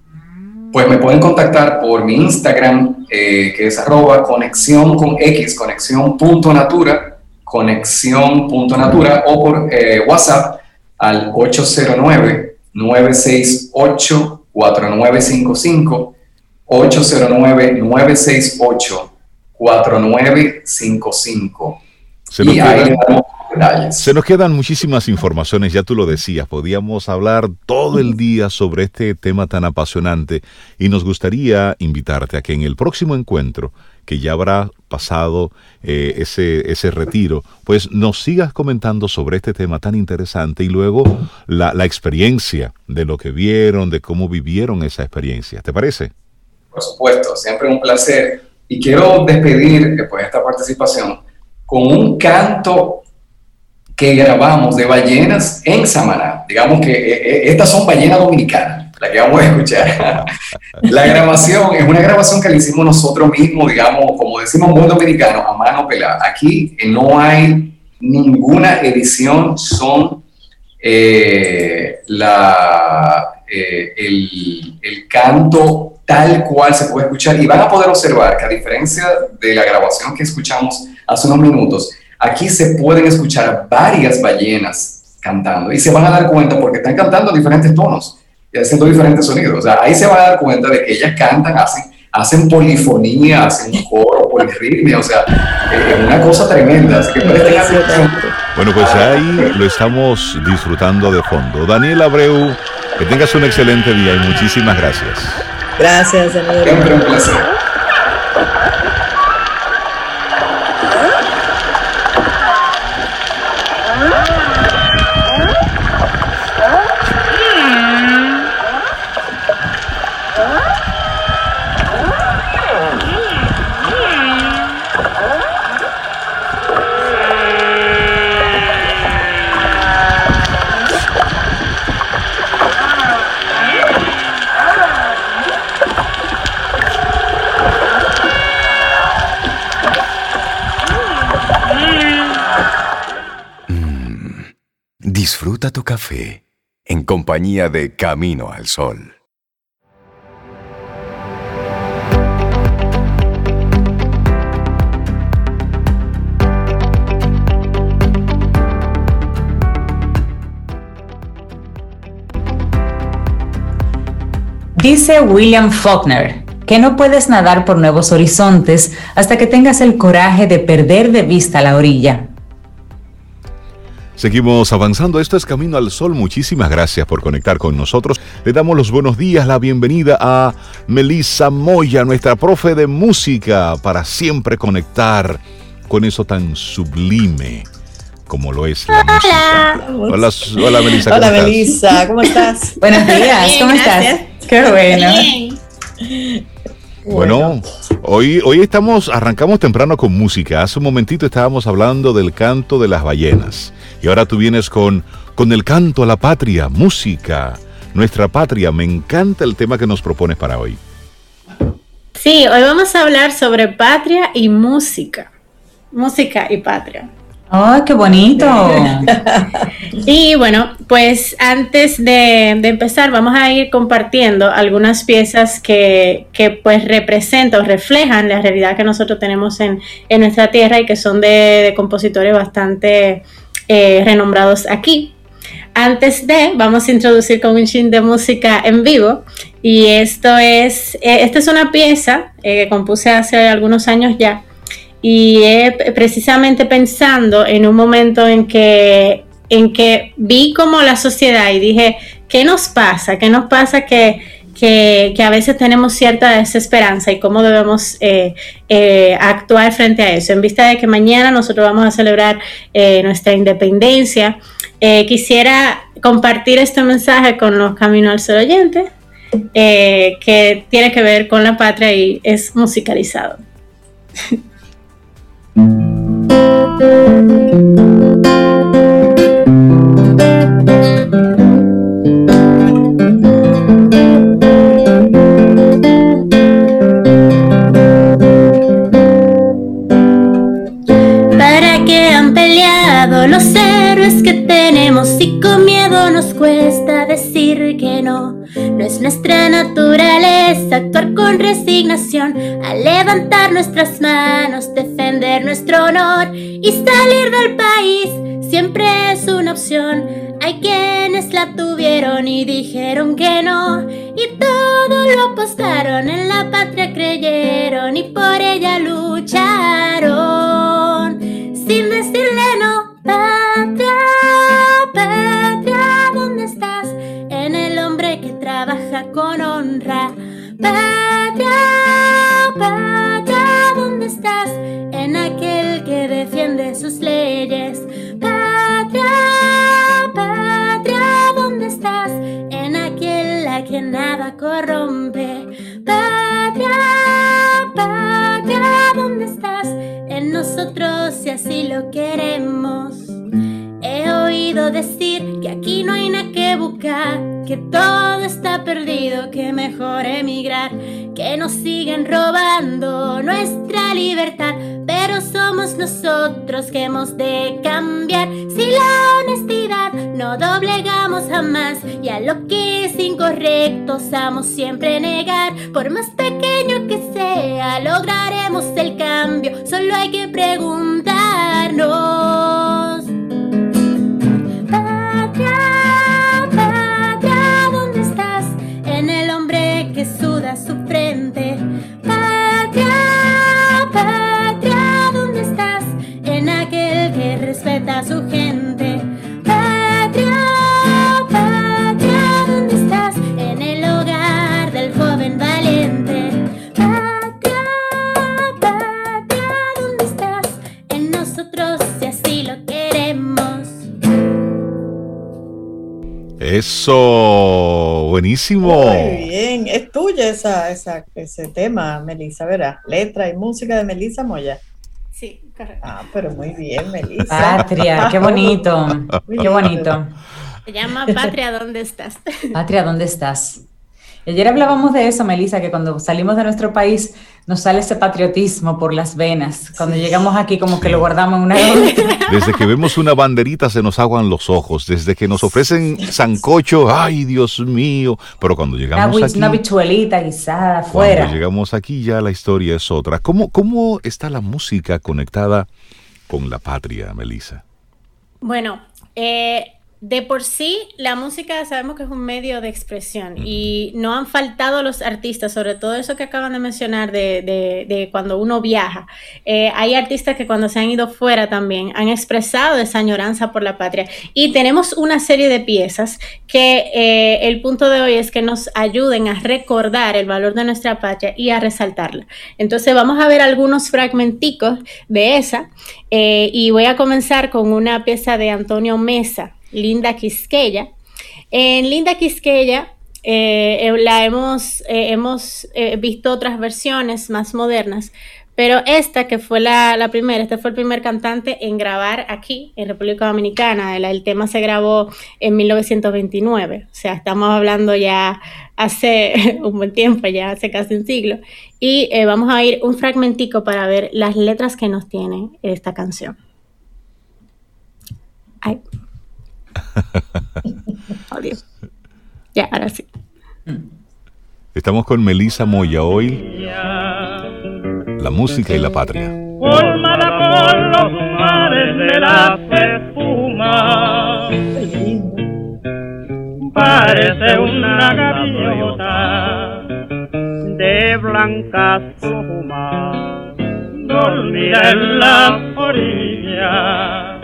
Pues me pueden contactar por mi Instagram, eh, que es arroba conexión con X, conexión punto natura conexión.natura o por eh, WhatsApp al 809-968-4955, 809-968-4955. y ahí se nos quedan muchísimas informaciones, ya tú lo decías, podíamos hablar todo el día sobre este tema tan apasionante y nos gustaría invitarte a que en el próximo encuentro que ya habrá pasado eh, ese, ese retiro, pues nos sigas comentando sobre este tema tan interesante y luego la, experiencia de lo que vieron, de cómo vivieron esa experiencia. ¿Te parece? Por supuesto, siempre un placer. Y quiero despedir de esta participación con un canto que grabamos de ballenas en Samaná. Digamos que eh, eh, estas son ballenas dominicanas la que vamos a escuchar. la grabación es una grabación que le hicimos nosotros mismos, digamos, como decimos buen dominicano, a mano pelada. Aquí eh, no hay ninguna edición, son eh, la, eh, el, el, canto tal cual se puede escuchar y van a poder observar que a diferencia de la grabación que escuchamos hace unos minutos, aquí se pueden escuchar varias ballenas cantando y se van a dar cuenta porque están cantando diferentes tonos haciendo diferentes sonidos. O sea, ahí se van a dar cuenta de que ellas cantan, hacen, hacen polifonía, hacen coro, polirritmia, o sea, es una cosa tremenda. Así que Bueno, pues ahí lo estamos disfrutando de fondo. Daniel Abreu, que tengas un excelente día y muchísimas gracias. Gracias, Daniel. Siempre un placer. Tu café en compañía de Camino al Sol. Dice William Faulkner que no puedes nadar por nuevos horizontes hasta que tengas el coraje de perder de vista la orilla. Seguimos avanzando, esto es Camino al Sol, muchísimas gracias por conectar con nosotros. Le damos los buenos días, la bienvenida a Melissa Moya, nuestra profe de música, para siempre conectar con eso tan sublime como lo es la música. Hola, hola Melissa. ¿cómo hola estás? Melissa, ¿cómo estás? Buenos días, ¿cómo estás? Qué bueno. Bueno, hoy, hoy estamos, arrancamos temprano con música. Hace un momentito estábamos hablando del canto de las ballenas. Y ahora tú vienes con, con el canto a la patria, música, nuestra patria. Me encanta el tema que nos propones para hoy. Sí, hoy vamos a hablar sobre patria y música. Música y patria. ¡Ay, qué bonito! [laughs] y bueno, pues antes de, empezar vamos a ir compartiendo algunas piezas que, pues representan o reflejan la realidad que nosotros tenemos en, nuestra tierra y que son de compositores bastante eh, renombrados aquí. Antes de, vamos a introducir con un chin de música en vivo. Y esto es, eh, esta es una pieza eh, que compuse hace algunos años ya. Y precisamente pensando en un momento en que, en que vi como la sociedad y dije, ¿qué nos pasa? ¿Qué nos pasa que que, a veces tenemos cierta desesperanza y cómo debemos eh, eh, actuar frente a eso. En vista de que mañana nosotros vamos a celebrar eh, nuestra independencia, quisiera compartir este mensaje con los Caminos al Sol oyentes, que tiene que ver con la patria y es musicalizado. [laughs] los héroes que tenemos y con miedo nos cuesta decir que no. No es nuestra naturaleza actuar con resignación, a levantar nuestras manos, defender nuestro honor y salir del país siempre es una opción. Hay quienes la tuvieron y dijeron que no, y todo lo apostaron, en la patria creyeron y por ella lucharon, sin decirle no Patria, patria, trabaja con honra. Patria, patria, ¿dónde estás? En aquel que defiende sus leyes. Patria, patria, ¿dónde estás? En aquel a que nada corrompe. Patria, patria, ¿dónde estás? En nosotros si así lo queremos. He oído decir que aquí no hay nada que buscar, que todo está perdido, que mejor emigrar, que nos siguen robando nuestra libertad, pero somos nosotros que hemos de cambiar. Si la honestidad no doblegamos jamás y a lo que es incorrecto osamos siempre negar. Por más pequeño que sea, lograremos el cambio, solo hay que preguntarnos. Su frente. Patria, patria, ¿dónde estás? En aquel que respeta a su gente. Eso, buenísimo. Muy bien, es tuya esa, esa, ese tema, Melissa, ¿verdad? Letra y música de Melissa Moya. Sí, correcto. Ah, pero muy bien, Melissa. Patria, qué bonito, qué bonito. Se llama Patria, ¿dónde estás? Patria, ¿dónde estás? Ayer hablábamos de eso, Melissa, que cuando salimos de nuestro país nos sale ese patriotismo por las venas. Cuando llegamos aquí como que lo guardamos en una [laughs] Desde que vemos una banderita se nos aguan los ojos. Desde que nos ofrecen sancocho, ay Dios mío. Pero cuando llegamos una, aquí... Una bichuelita guisada afuera. Cuando llegamos aquí ya la historia es otra. ¿Cómo, cómo está la música conectada con la patria, Melissa? Bueno, eh, de por sí, la música sabemos que es un medio de expresión y no han faltado los artistas, sobre todo eso que acaban de mencionar de, de, de cuando uno viaja. Eh, hay artistas que cuando se han ido fuera también han expresado esa añoranza por la patria y tenemos una serie de piezas que eh, el punto de hoy es que nos ayuden a recordar el valor de nuestra patria y a resaltarla. Entonces vamos a ver algunos fragmenticos de esa eh, y voy a comenzar con una pieza de Antonio Mesa. Linda Quisqueya. En Linda Quisqueya eh, la hemos, eh, hemos eh, visto otras versiones más modernas, pero esta que fue la, la, primera, este fue el primer cantante en grabar aquí, en República Dominicana. El, el, tema se grabó en 1929, o sea, estamos hablando ya hace [laughs] un buen tiempo, ya hace casi un siglo. Y vamos a ir un fragmentico para ver las letras que nos tiene esta canción. Ay. [laughs] Dios. Ya, ahora sí. Estamos con Melissa Moya hoy. La música y la patria. Formada con los mares de la espuma. Parece una gaviota de blancas plumas. Dormida en la orilla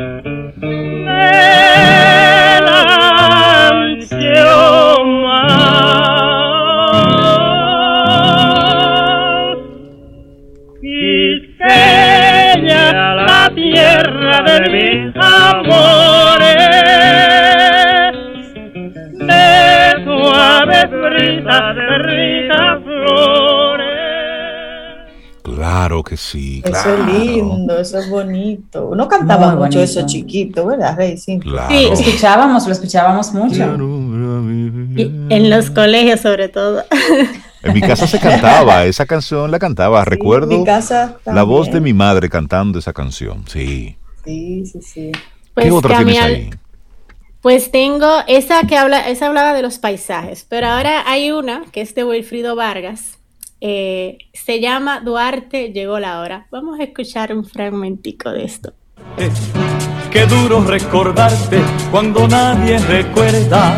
la tierra de mis amores, de suave brisa, de ricas flores. Claro que sí. Eso claro. es lindo, eso es bonito. Uno cantaba Muy mucho bonito. eso chiquito, ¿verdad, Rey? Sí. Claro. Sí, lo escuchábamos, lo escuchábamos mucho. Y en los colegios sobre todo. En mi casa se cantaba, esa canción la cantaba. Sí, Recuerdo en mi casa la voz de mi madre cantando esa canción. Sí. Sí, sí, sí. Pues, ¿Qué otra tienes ahí? Pues tengo esa que habla, esa hablaba de los paisajes, pero ahora hay una que es de Wilfrido Vargas. Eh, se llama Duarte, llegó la hora. Vamos a escuchar un fragmentico de esto. Qué duro recordarte cuando nadie recuerda.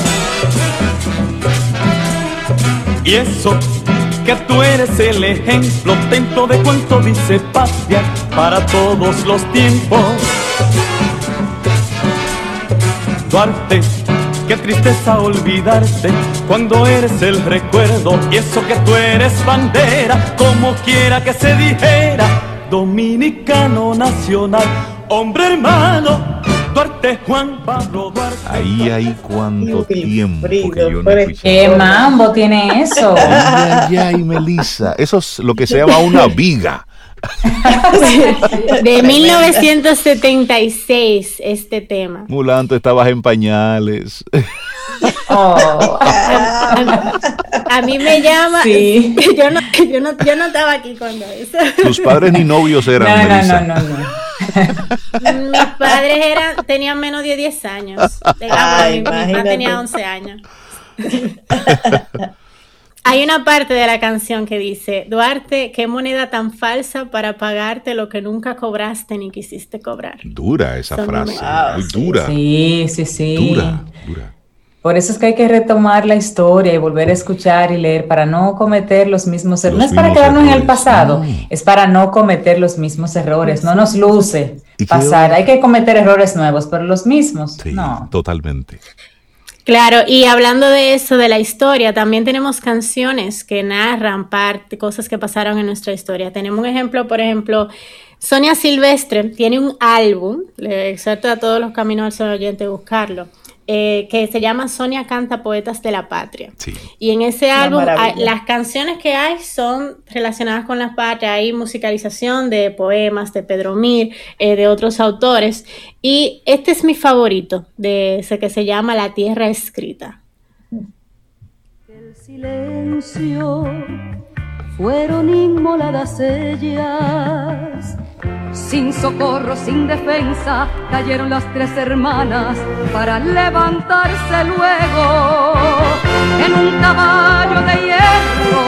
Y eso, que tú eres el ejemplo dentro de cuanto dice patria para todos los tiempos. Duarte, qué tristeza olvidarte cuando eres el recuerdo. Y eso que tú eres bandera, como quiera que se dijera, dominicano nacional, hombre hermano. Duarte, Juan Pablo Duarte. Ahí hay cuánto tiempo que yo no. ¿Qué mambo tiene eso? Ay, ay, ay, Melissa. Eso es lo que se llama una viga. [laughs] De 1976, este tema. Mulanto, estabas en pañales. Oh, [laughs] A mí me llama. Sí. [laughs] Yo, no, yo, no, yo no estaba aquí cuando eso. Tus padres ni novios eran, No, no, Melissa. no, no, no. Mis padres eran, tenían menos de 10 años. Ah, Ay, mi, mi papá imagínate. tenía 11 años. Hay una parte de la canción que dice, Duarte, qué moneda tan falsa para pagarte lo que nunca cobraste ni quisiste cobrar. Dura esa Son frase, wow, muy dura, Sí, sí, sí. dura, dura. Por eso es que hay que retomar la historia y volver a escuchar y leer para no cometer los mismos errores. No es para quedarnos en el pasado, no. es para no cometer los mismos errores. No nos luce ¿Y qué pasar. Hay que cometer errores nuevos, pero los mismos, Sí, no. totalmente. Claro, y hablando de eso, de la historia, también tenemos canciones que narran parte, cosas que pasaron en nuestra historia. Tenemos un ejemplo, por ejemplo, Sonia Silvestre tiene un álbum, le exhorto a todos los caminos al sol oyente buscarlo, eh, que se llama Sonia Canta Poetas de la Patria. Sí. Y en ese Una álbum, hay- las canciones que hay son relacionadas con la patria. Hay musicalización de poemas de Pedro Mir, eh, de otros autores. Y este es mi favorito, de ese que se llama La Tierra Escrita. El silencio fueron inmoladas ellas. Sin socorro, sin defensa, cayeron las tres hermanas para levantarse luego en un caballo de hierro.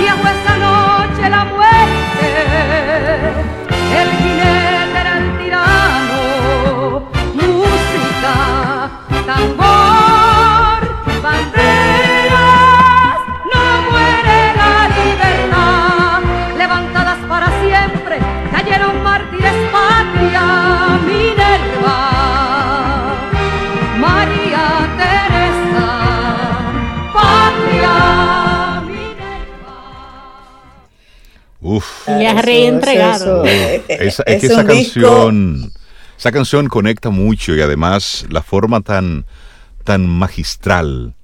Y esa noche la muerte, el jinete era el tirano, música, tambor, Uf. Y ya Eso- reentregado. eh, eh, Esa- es que es esa disco- canción, esa canción conecta mucho y además la forma tan, tan magistral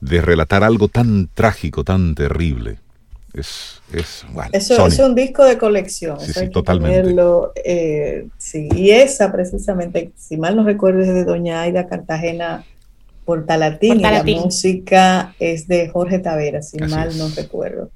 de relatar algo tan trágico, tan terrible. Es, es, bueno, Eso es un disco de colección. Sí, sí, totalmente. tenerlo, eh, sí, y esa precisamente, si mal no recuerdo, es de Doña Aida Cartagena Portalatín, y la Portalatín. música es de Jorge Tavera, si Así mal es. no recuerdo.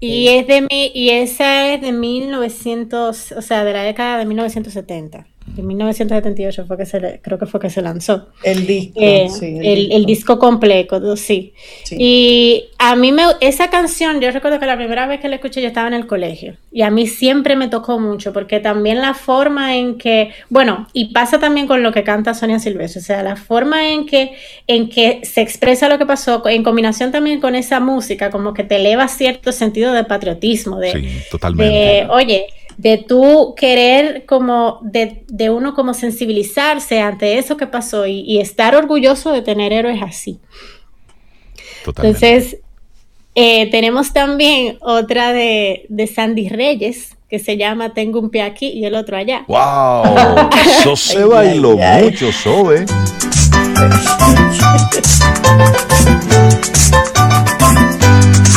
Y, es de mi, y esa es de 1900, o sea, de la década de 1970. En 1978 fue que se le- creo que fue que se lanzó. El disco, Eh, sí, el, el disco completo, sí. Sí. Y a mí me, esa canción, yo recuerdo que la primera vez que la escuché yo estaba en el colegio y a mí siempre me tocó mucho porque también la forma en que, bueno, y pasa también con lo que canta Sonia Silvestre, o sea, la forma en que, en que se expresa lo que pasó, en combinación también con esa música, como que te eleva cierto sentido de patriotismo, de, Sí, de, totalmente. oye, de tú querer como, de, de uno como sensibilizarse ante eso que pasó y, y estar orgulloso de tener héroes así. totalmente. Entonces, eh, tenemos también otra de, de Sandy Reyes, que se llama Tengo un pie aquí y el otro allá. ¡Wow! [laughs] Eso se bailó mucho, Sobe. [laughs]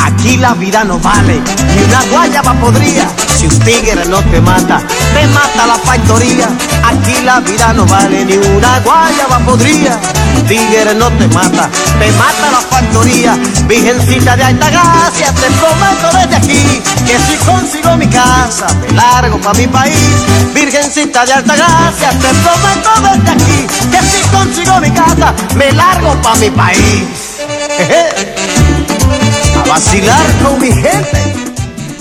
Aquí la vida no vale, ni una guayaba podría. Si un tigre no te mata, te mata la factoría. Aquí la vida no vale, ni una guayaba podría. Un tigre no te mata, te mata la factoría. Virgencita de alta gracia, te prometo desde aquí que si consigo mi casa, me largo pa' mi país. Virgencita de alta gracia, te prometo desde aquí que si consigo mi casa, me largo pa' mi país. Jeje. Vacilar con mi gente.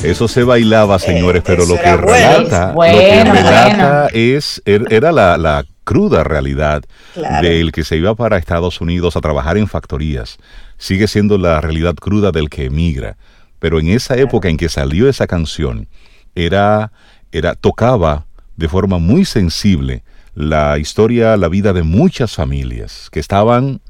Eso se bailaba, señores, pero lo que bueno. relata, lo que bueno. relata es, er- era la, la cruda realidad Claro. del que se iba para Estados Unidos a trabajar en factorías. Sigue siendo la realidad cruda del que emigra. Pero en esa época en que salió esa canción, era, era, tocaba de forma muy sensible la historia, la vida de muchas familias que estaban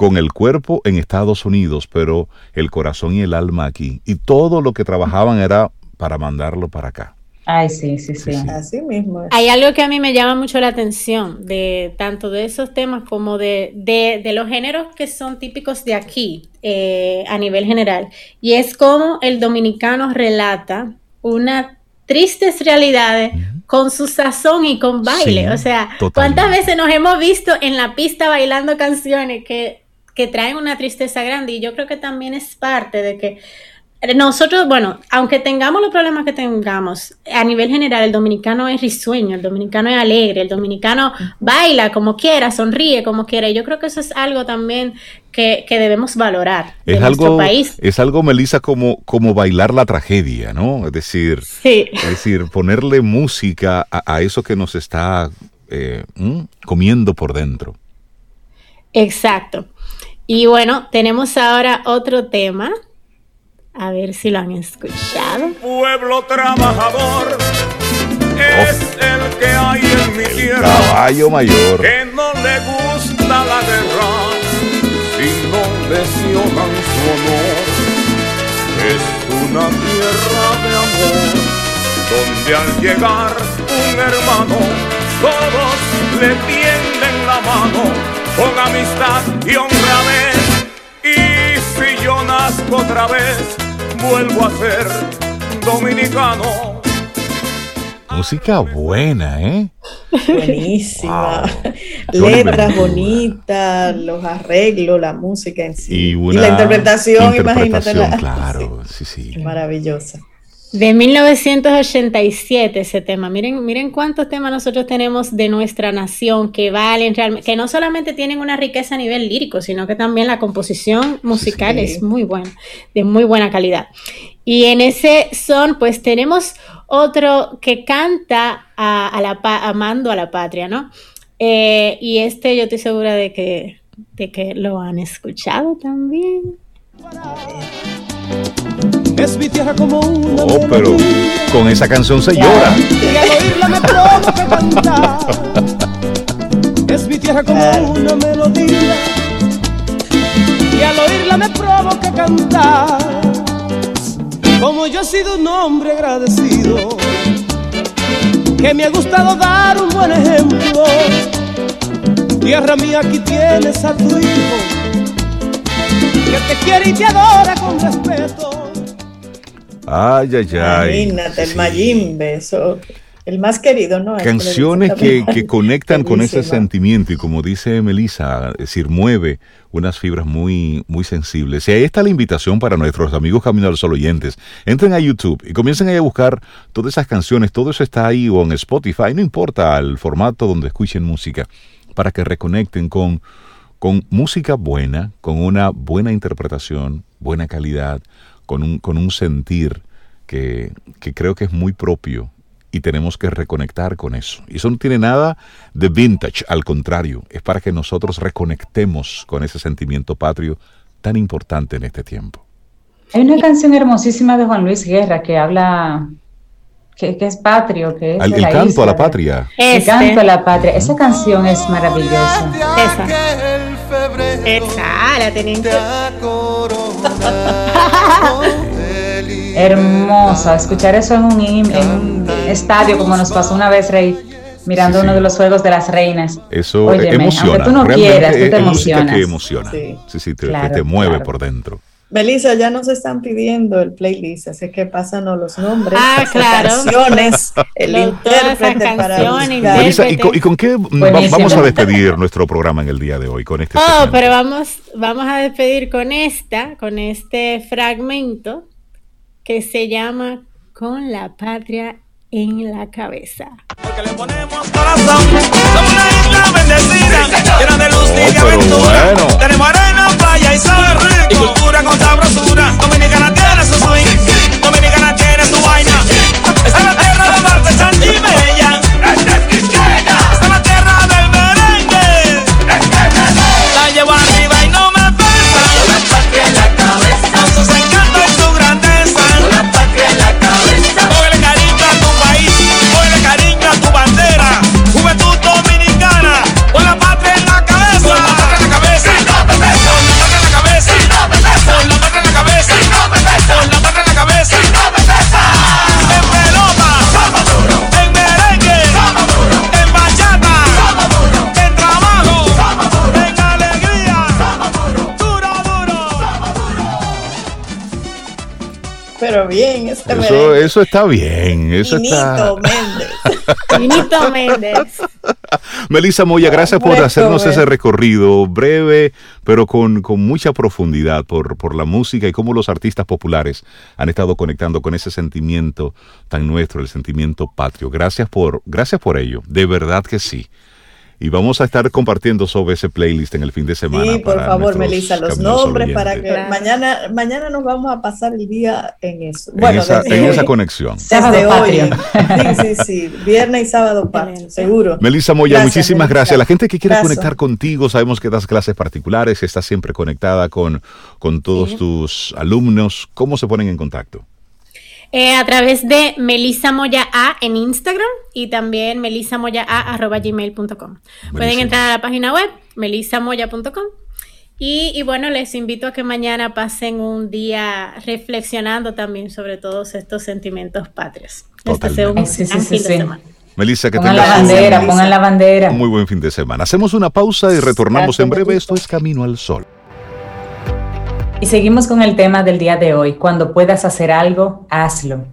con el cuerpo en Estados Unidos, pero el corazón y el alma aquí. Y todo lo que trabajaban era para mandarlo para acá. Ay, sí, sí, sí. Sí, sí. Así mismo. es. Hay algo que a mí me llama mucho la atención de tanto de esos temas como de, de, de los géneros que son típicos de aquí eh, a nivel general. Y es como el dominicano relata una tristes realidades con su sazón y con baile. Sí, o sea, totalmente. ¿cuántas veces nos hemos visto en la pista bailando canciones que, que traen una tristeza grande y yo creo que también es parte de que nosotros, bueno, aunque tengamos los problemas que tengamos, a nivel general el dominicano es risueño, el dominicano es alegre, el dominicano baila como quiera, sonríe como quiera. Y yo creo que eso es algo también que, que debemos valorar Es nuestro algo, país. es algo, Melissa, como, como bailar la tragedia, ¿no? Es decir, Sí. es decir, ponerle música a, a eso que nos está eh, comiendo por dentro. Exacto. Y bueno, tenemos ahora otro tema. A ver si lo han escuchado. Pueblo trabajador es el que hay en mi tierra. Caballo mayor. Que no le gusta la guerra si no lesionan su honor. Es una tierra de amor donde al llegar un hermano todos le tienden la mano con amistad y honradez. Y si yo nazco otra vez, vuelvo a ser dominicano. Música buena, ¿eh? Buenísima. Me [laughs] Letras bonitas, los arreglos, la música en sí. Y una la interpretación, interpretación, [laughs] imagínate. claro, sí, sí. Maravillosa. De 1987 ese tema. Miren, miren cuántos temas nosotros tenemos de nuestra nación que valen realmente, que no solamente tienen una riqueza a nivel lírico, sino que también la composición musical Sí. es muy buena, de muy buena calidad. Y en ese son, pues tenemos otro que canta a, a la pa- amando a la patria, ¿no? Eh, y este yo estoy segura de que, de que lo han escuchado también. Es mi tierra como una Oh, pero con esa canción se llora. y al oírla me provoca cantar. Es mi tierra como una melodía y al oírla me provoca cantar. Como yo he sido un hombre agradecido, que me ha gustado dar un buen ejemplo. Tierra mía, aquí tienes a tu hijo, que te quiere y te adora con respeto. Ay, ay, ay. Imagínate, el. Mayimbe, eso, el más querido, ¿no? El Canciones que, que conectan con ese sentimiento y como dice Melissa, es decir, mueve unas fibras muy, muy sensibles. Y ahí está la invitación para nuestros amigos Camino al Sol oyentes. Entren a YouTube y comiencen ahí a buscar todas esas canciones, todo eso está ahí o en Spotify, no importa el formato donde escuchen música, para que reconecten con, con música buena, con una buena interpretación, buena calidad, con un, con un sentir que, que creo que es muy propio y tenemos que reconectar con eso. Y eso no tiene nada de vintage, al contrario, es para que nosotros reconectemos con ese sentimiento patrio tan importante en este tiempo. Hay una canción hermosísima de Juan Luis Guerra que habla, que, que es patrio, que es el la canto isla, a la patria. El Este. canto a la patria. Esa canción es maravillosa. Esa. Esa, la que... [laughs] Hermosa. Escuchar eso en un, en un estadio, como nos pasó una vez, Rey, mirando Sí, sí. uno de los juegos de las reinas. Eso Óyeme, emociona. aunque tú no Realmente quieras, tú te emocionas. que emociona. Sí. Sí, sí, te, Claro, te mueve claro. por dentro. Melissa, ya nos están pidiendo el playlist, así que pásanos los nombres, Ah, las claro. canciones, [laughs] el Lo- todas esas intérprete para. Melissa, ¿y con, y con qué Buenísimo. vamos a despedir nuestro programa en el día de hoy? Con este Oh, segmento? pero vamos, vamos a despedir con esta, con este fragmento que se llama Con la patria en la cabeza. Porque le ponemos corazón. Somos una isla bendecida, llena de luz y de aventura. Tenemos arena, playa y rico. Y cultura con sabrosura. Dominicana tiene su swing. Dominicana tiene su vaina. Esta es la tierra de Marte, Santi pero bien, ese Eso, merengue. eso está bien. Eso está. Finito, [laughs] Méndez. Finito Méndez. Melissa Moya, gracias por hacernos ese recorrido breve, pero con, con mucha profundidad por, por la música y cómo los artistas populares han estado conectando con ese sentimiento tan nuestro, el sentimiento patrio. Gracias por, gracias por ello, de verdad que sí. Y vamos a estar compartiendo sobre ese playlist en el fin de semana. Sí, por favor, Melissa, los nombres para que mañana, mañana nos vamos a pasar el día en eso. En, Bueno, esa, desde en hoy. esa conexión. Sábado Desde hoy. Sí, sí, sí. Viernes y sábado patrio, seguro. Melissa Moya, Gracias, muchísimas Melissa. gracias. La gente que quiere conectar contigo, sabemos que das clases particulares, estás siempre conectada con, con todos Sí. tus alumnos. ¿Cómo se ponen en contacto? Eh, a través de Melissa Moya A en Instagram y también melissamoyaa.gmail.com. Pueden entrar a la página web melissamoya.com y, y bueno, les invito a que mañana pasen un día reflexionando también sobre todos estos sentimientos patrios. Deseo un. Sí, sí, gran sí, fin de sí. semana. Melissa, que Pongan la tengas un- bandera, pongan la bandera. un muy buen fin de semana. Hacemos una pausa y retornamos Gracias, en breve. Esto es Camino al Sol. Y seguimos con el tema del día de hoy. Cuando puedas hacer algo, hazlo.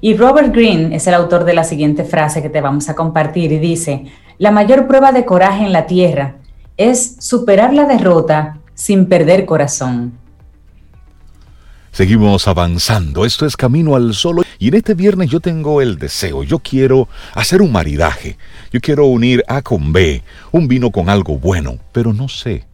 Y Robert Greene es el autor de la siguiente frase que te vamos a compartir y dice, la mayor prueba de coraje en la tierra es superar la derrota sin perder corazón. Seguimos avanzando. Esto es Camino al Sol. Y en este viernes yo tengo el deseo. Yo quiero hacer un maridaje. Yo quiero unir A con B. Un vino con algo bueno. Pero no sé.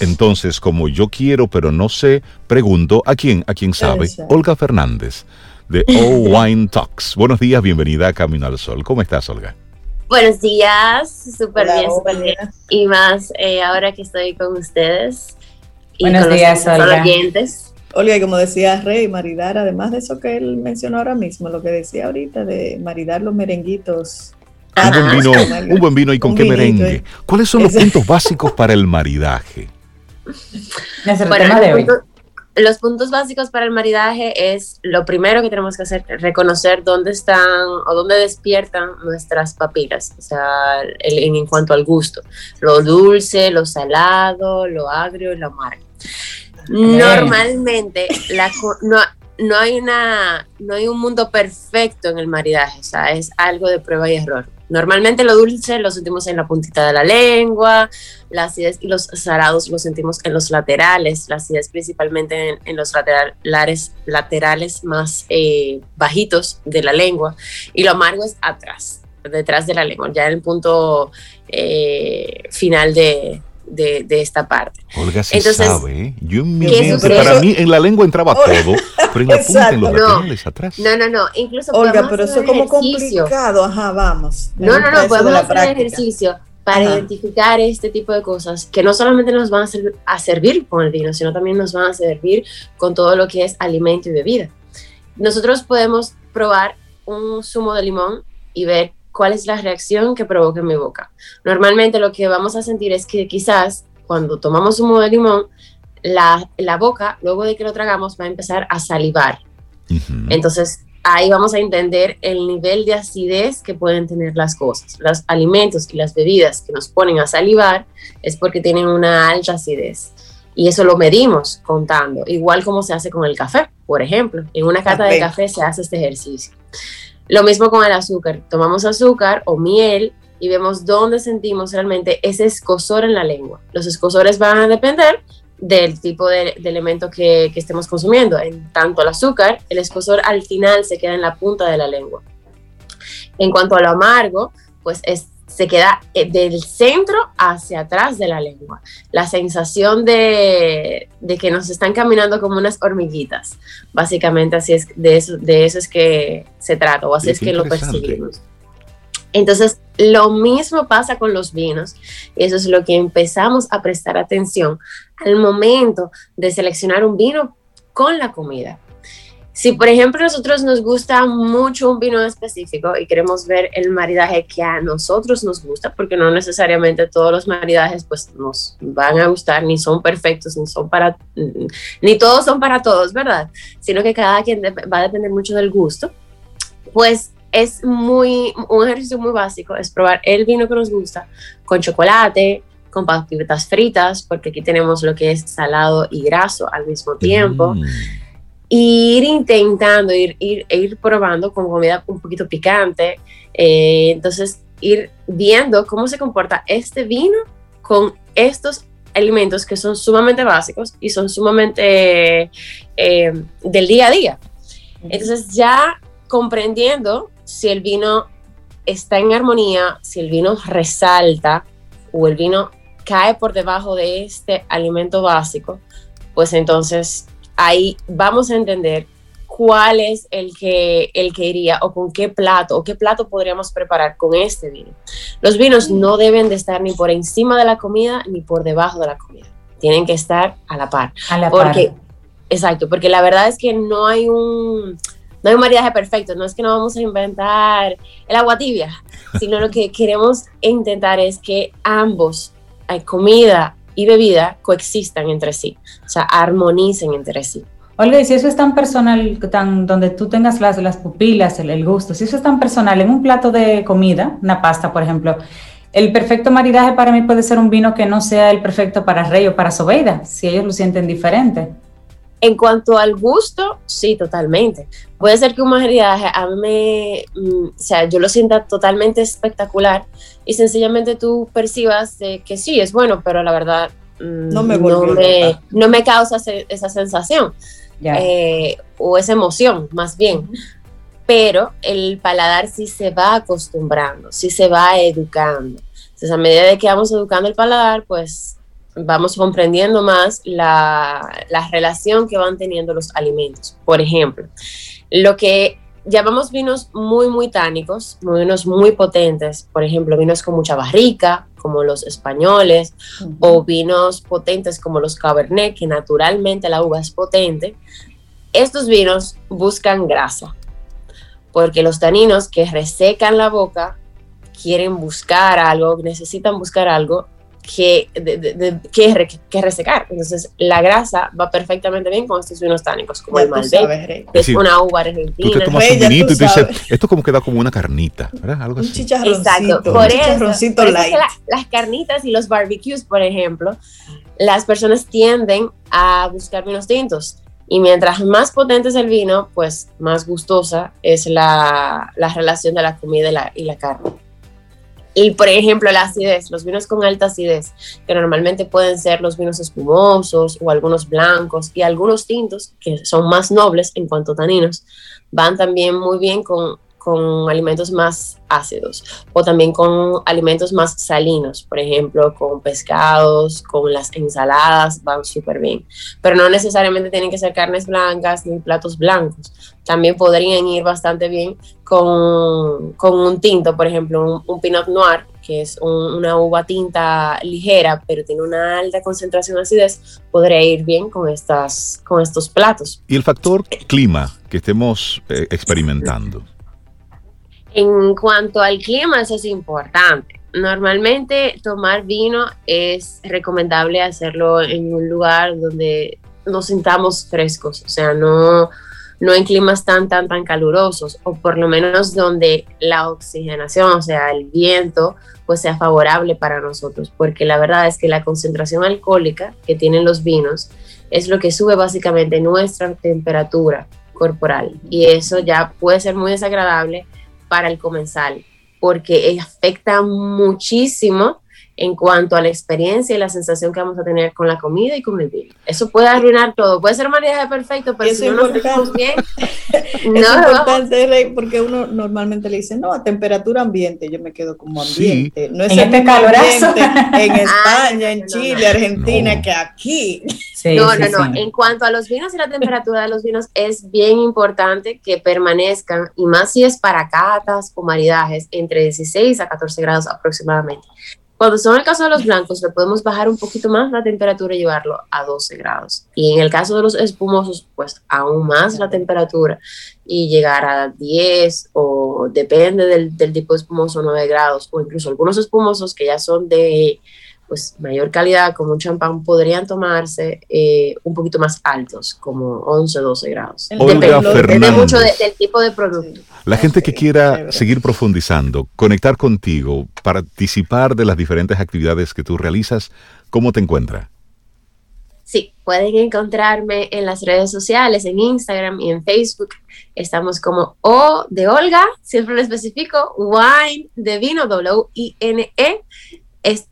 Entonces, como yo quiero, pero no sé, pregunto a quién, a quién sabe. Olga Fernández, de [laughs] All Wine Talks. Buenos días, bienvenida a Camino al Sol. ¿Cómo estás, Olga? Buenos días, súper bien, bien. Y más eh, ahora que estoy con ustedes. Y Buenos con días, los Olga. oyentes. Olga, y como decía Rey, maridar, además de eso que él mencionó ahora mismo, lo que decía ahorita de maridar los merenguitos. Un buen vino, [laughs] un buen vino y con Un qué vinito, merengue. eh. ¿Cuáles son los [laughs] puntos básicos para el maridaje? Bueno, tema de los hoy. puntos, los puntos básicos para el maridaje es lo primero que tenemos que hacer, reconocer dónde están o dónde despiertan nuestras papilas, o sea, el- en, en cuanto al gusto, lo dulce, lo salado, lo agrio y lo amargo. Normalmente la, no, no, hay una, no hay un mundo perfecto en el maridaje, o sea, es algo de prueba y error. Normalmente lo dulce lo sentimos en la puntita de la lengua, la acidez y los salados lo sentimos en los laterales, la acidez principalmente en, los laterales, laterales más eh, bajitos de la lengua y lo amargo es atrás, detrás de la lengua, ya en el punto eh, final de, de- de esta parte. Olga sí Entonces, sabe, ¿eh? Yo en mi ¿qué mente, para mí en la lengua entraba [laughs] todo, pero en la punta, en los. No. laterales, atrás. No, no, no, incluso Olga, pero eso es como ejercicio. complicado. Ajá, vamos. No, no, no, podemos hacer práctica. ejercicio para Ajá. identificar este tipo de cosas que no solamente nos van a, ser- a servir con el vino, sino también nos van a servir con todo lo que es alimento y bebida. Nosotros podemos probar un zumo de limón y ver cuál es la reacción que provoca en mi boca. Normalmente lo que vamos a sentir es que quizás cuando tomamos zumo de limón, la, la boca, luego de que lo tragamos, va a empezar a salivar. Entonces, ahí vamos a entender el nivel de acidez que pueden tener las cosas. Los alimentos y las bebidas que nos ponen a salivar es porque tienen una alta acidez. Y eso lo medimos contando, igual como se hace con el café, por ejemplo. En una cata de café se hace este ejercicio. Lo mismo con el azúcar. Tomamos azúcar o miel y vemos dónde sentimos realmente ese escosor en la lengua. Los escosores van a depender del tipo de, de elemento que, que estemos consumiendo. En tanto el azúcar, el escosor al final se queda en la punta de la lengua. En cuanto a lo amargo, pues es, se queda eh, del centro hacia atrás de la lengua. La sensación de, de que nos están caminando como unas hormiguitas. Básicamente así es, de eso, de eso es que se trata, o así Sí, es que lo percibimos. Entonces, lo mismo pasa con los vinos. Y eso es lo que empezamos a prestar atención al momento de seleccionar un vino con la comida. Si, por ejemplo, nosotros nos gusta mucho un vino específico y queremos ver el maridaje que a nosotros nos gusta, porque no necesariamente todos los maridajes pues nos van a gustar, ni son perfectos, ni son para, ni todos son para todos, ¿verdad? Sino que cada quien va a depender mucho del gusto. Pues es muy, un ejercicio muy básico, es probar el vino que nos gusta con chocolate, con papitas fritas, porque aquí tenemos lo que es salado y graso al mismo tiempo. Mm. Ir intentando, ir, ir, ir probando con comida un poquito picante. eh, entonces, ir viendo cómo se comporta este vino con estos alimentos que son sumamente básicos y son sumamente eh, del día a día. Entonces, ya comprendiendo si el vino está en armonía, si el vino resalta o el vino cae por debajo de este alimento básico, pues entonces ahí vamos a entender cuál es el que, el que iría o con qué plato o qué plato podríamos preparar con este vino. Los vinos no deben de estar ni por encima de la comida ni por debajo de la comida. Tienen que estar a la par. A la porque, par. Exacto, porque la verdad es que no hay un, no hay un maridaje perfecto, no es que no vamos a inventar el agua tibia, sino lo que queremos intentar es que ambos, eh, comida y bebida, coexistan entre sí, o sea, armonicen entre sí. Olga, y si eso es tan personal, tan, donde tú tengas las, las pupilas, el, el gusto, si eso es tan personal en un plato de comida, una pasta, por ejemplo, el perfecto maridaje para mí puede ser un vino que no sea el perfecto para Rey o para Sobeida, si ellos lo sienten diferente. En cuanto al gusto, sí, totalmente. Puede ser que un maridaje a mí me, mm, o sea, yo lo sienta totalmente espectacular y sencillamente tú percibas de que sí, es bueno, pero la verdad mm, No me no me, no me causa esa sensación eh, o esa emoción, más bien. Pero el paladar sí se va acostumbrando, sí se va educando. Entonces, a medida de que vamos educando el paladar, pues vamos comprendiendo más la, la relación que van teniendo los alimentos. Por ejemplo, lo que llamamos vinos muy, muy tánicos, vinos muy potentes, por ejemplo, vinos con mucha barrica, como los españoles, o vinos potentes como los cabernet, que naturalmente la uva es potente. Estos vinos buscan grasa, porque los taninos que resecan la boca quieren buscar algo, necesitan buscar algo que, de- de- de- que, re- que resecar. Entonces, la grasa va perfectamente bien con estos vinos tánicos, como Ya el tú Malbec, que es Sí. una uva Tú argentina. te tomas un tú vinito y tú dices, esto como queda como una carnita, ¿verdad? Algo Un así. chicharroncito. Exacto, un por eso, chicharroncito por eso es que la- las carnitas y los barbecues, por ejemplo, las personas tienden a buscar vinos tintos. Y mientras más potente es el vino, pues más gustosa es la, la relación de la comida y la, y la carne. Y por ejemplo, la acidez, los vinos con alta acidez, que normalmente pueden ser los vinos espumosos o algunos blancos y algunos tintos, que son más nobles en cuanto a taninos, van también muy bien con, con alimentos más ácidos o también con alimentos más salinos, por ejemplo, con pescados, con las ensaladas, van súper bien. Pero no necesariamente tienen que ser carnes blancas ni platos blancos. También podrían ir bastante bien con, con un tinto, por ejemplo, un, un Pinot Noir, que es un- una uva tinta ligera, pero tiene una alta concentración de acidez, podría ir bien con, estas, con estos platos. Y el factor clima que estemos eh, experimentando. En cuanto al clima, eso es importante. Normalmente tomar vino es recomendable hacerlo en un lugar donde nos sintamos frescos, o sea, no, no en climas tan, tan, tan calurosos, o por lo menos donde la oxigenación, o sea, el viento, pues sea favorable para nosotros, porque la verdad es que la concentración alcohólica que tienen los vinos es lo que sube básicamente nuestra temperatura corporal, y eso ya puede ser muy desagradable para el comensal, porque afecta muchísimo en cuanto a la experiencia y la sensación que vamos a tener con la comida y con el vino. Eso puede arruinar todo. Puede ser un maridaje perfecto, pero Eso si es no nos sentimos bien, [laughs] Es no vamos importante, Rey, porque uno normalmente le dice, no, a temperatura ambiente, yo me quedo como ambiente. No es En este calorazo. [laughs] en España, en no, no, Chile, no. Argentina, No. que aquí. Sí, no, sí, no, no. sí. En cuanto a los vinos y la temperatura de los vinos, es bien importante que permanezcan, y más si es para catas o maridajes, entre 16 a 14 grados aproximadamente. Cuando son el caso de los blancos, le podemos bajar un poquito más la temperatura y llevarlo a 12 grados. Y en el caso de los espumosos, pues aún más la temperatura y llegar a 10 o depende del, tipo espumoso, 9 grados, o incluso algunos espumosos que ya son de pues mayor calidad, como un champán, podrían tomarse eh, un poquito más altos, como 11, 12 grados. Olga Depende, mucho de- del tipo de producto. La gente que quiera seguir profundizando, conectar contigo, participar de las diferentes actividades que tú realizas, ¿cómo te encuentra? Sí, pueden encontrarme en las redes sociales, en Instagram y en Facebook. Estamos como O de Olga, siempre lo especifico, Wine de vino, W-I-N-E,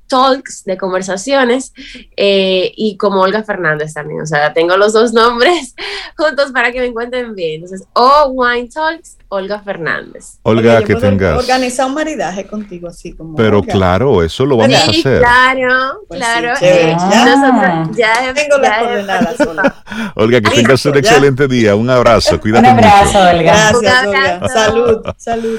Talks de conversaciones eh, y como Olga Fernández también. O sea, tengo los dos nombres [laughs] juntos para que me encuentren bien. Entonces, O Wine Talks, Olga Fernández. Olga, que tengas. Organizar un maridaje contigo, así como. Pero Olga. claro, eso lo vamos a Sí, hacer. claro, Pues claro. sí. Eh, Ya. nosotros ya Tengo las coordenadas, [laughs] Olga. Olga, que tengas un ya. excelente día. Un abrazo. Cuídate Un abrazo, mucho. Olga. Gracias, Un Olga. abrazo. Salud, salud.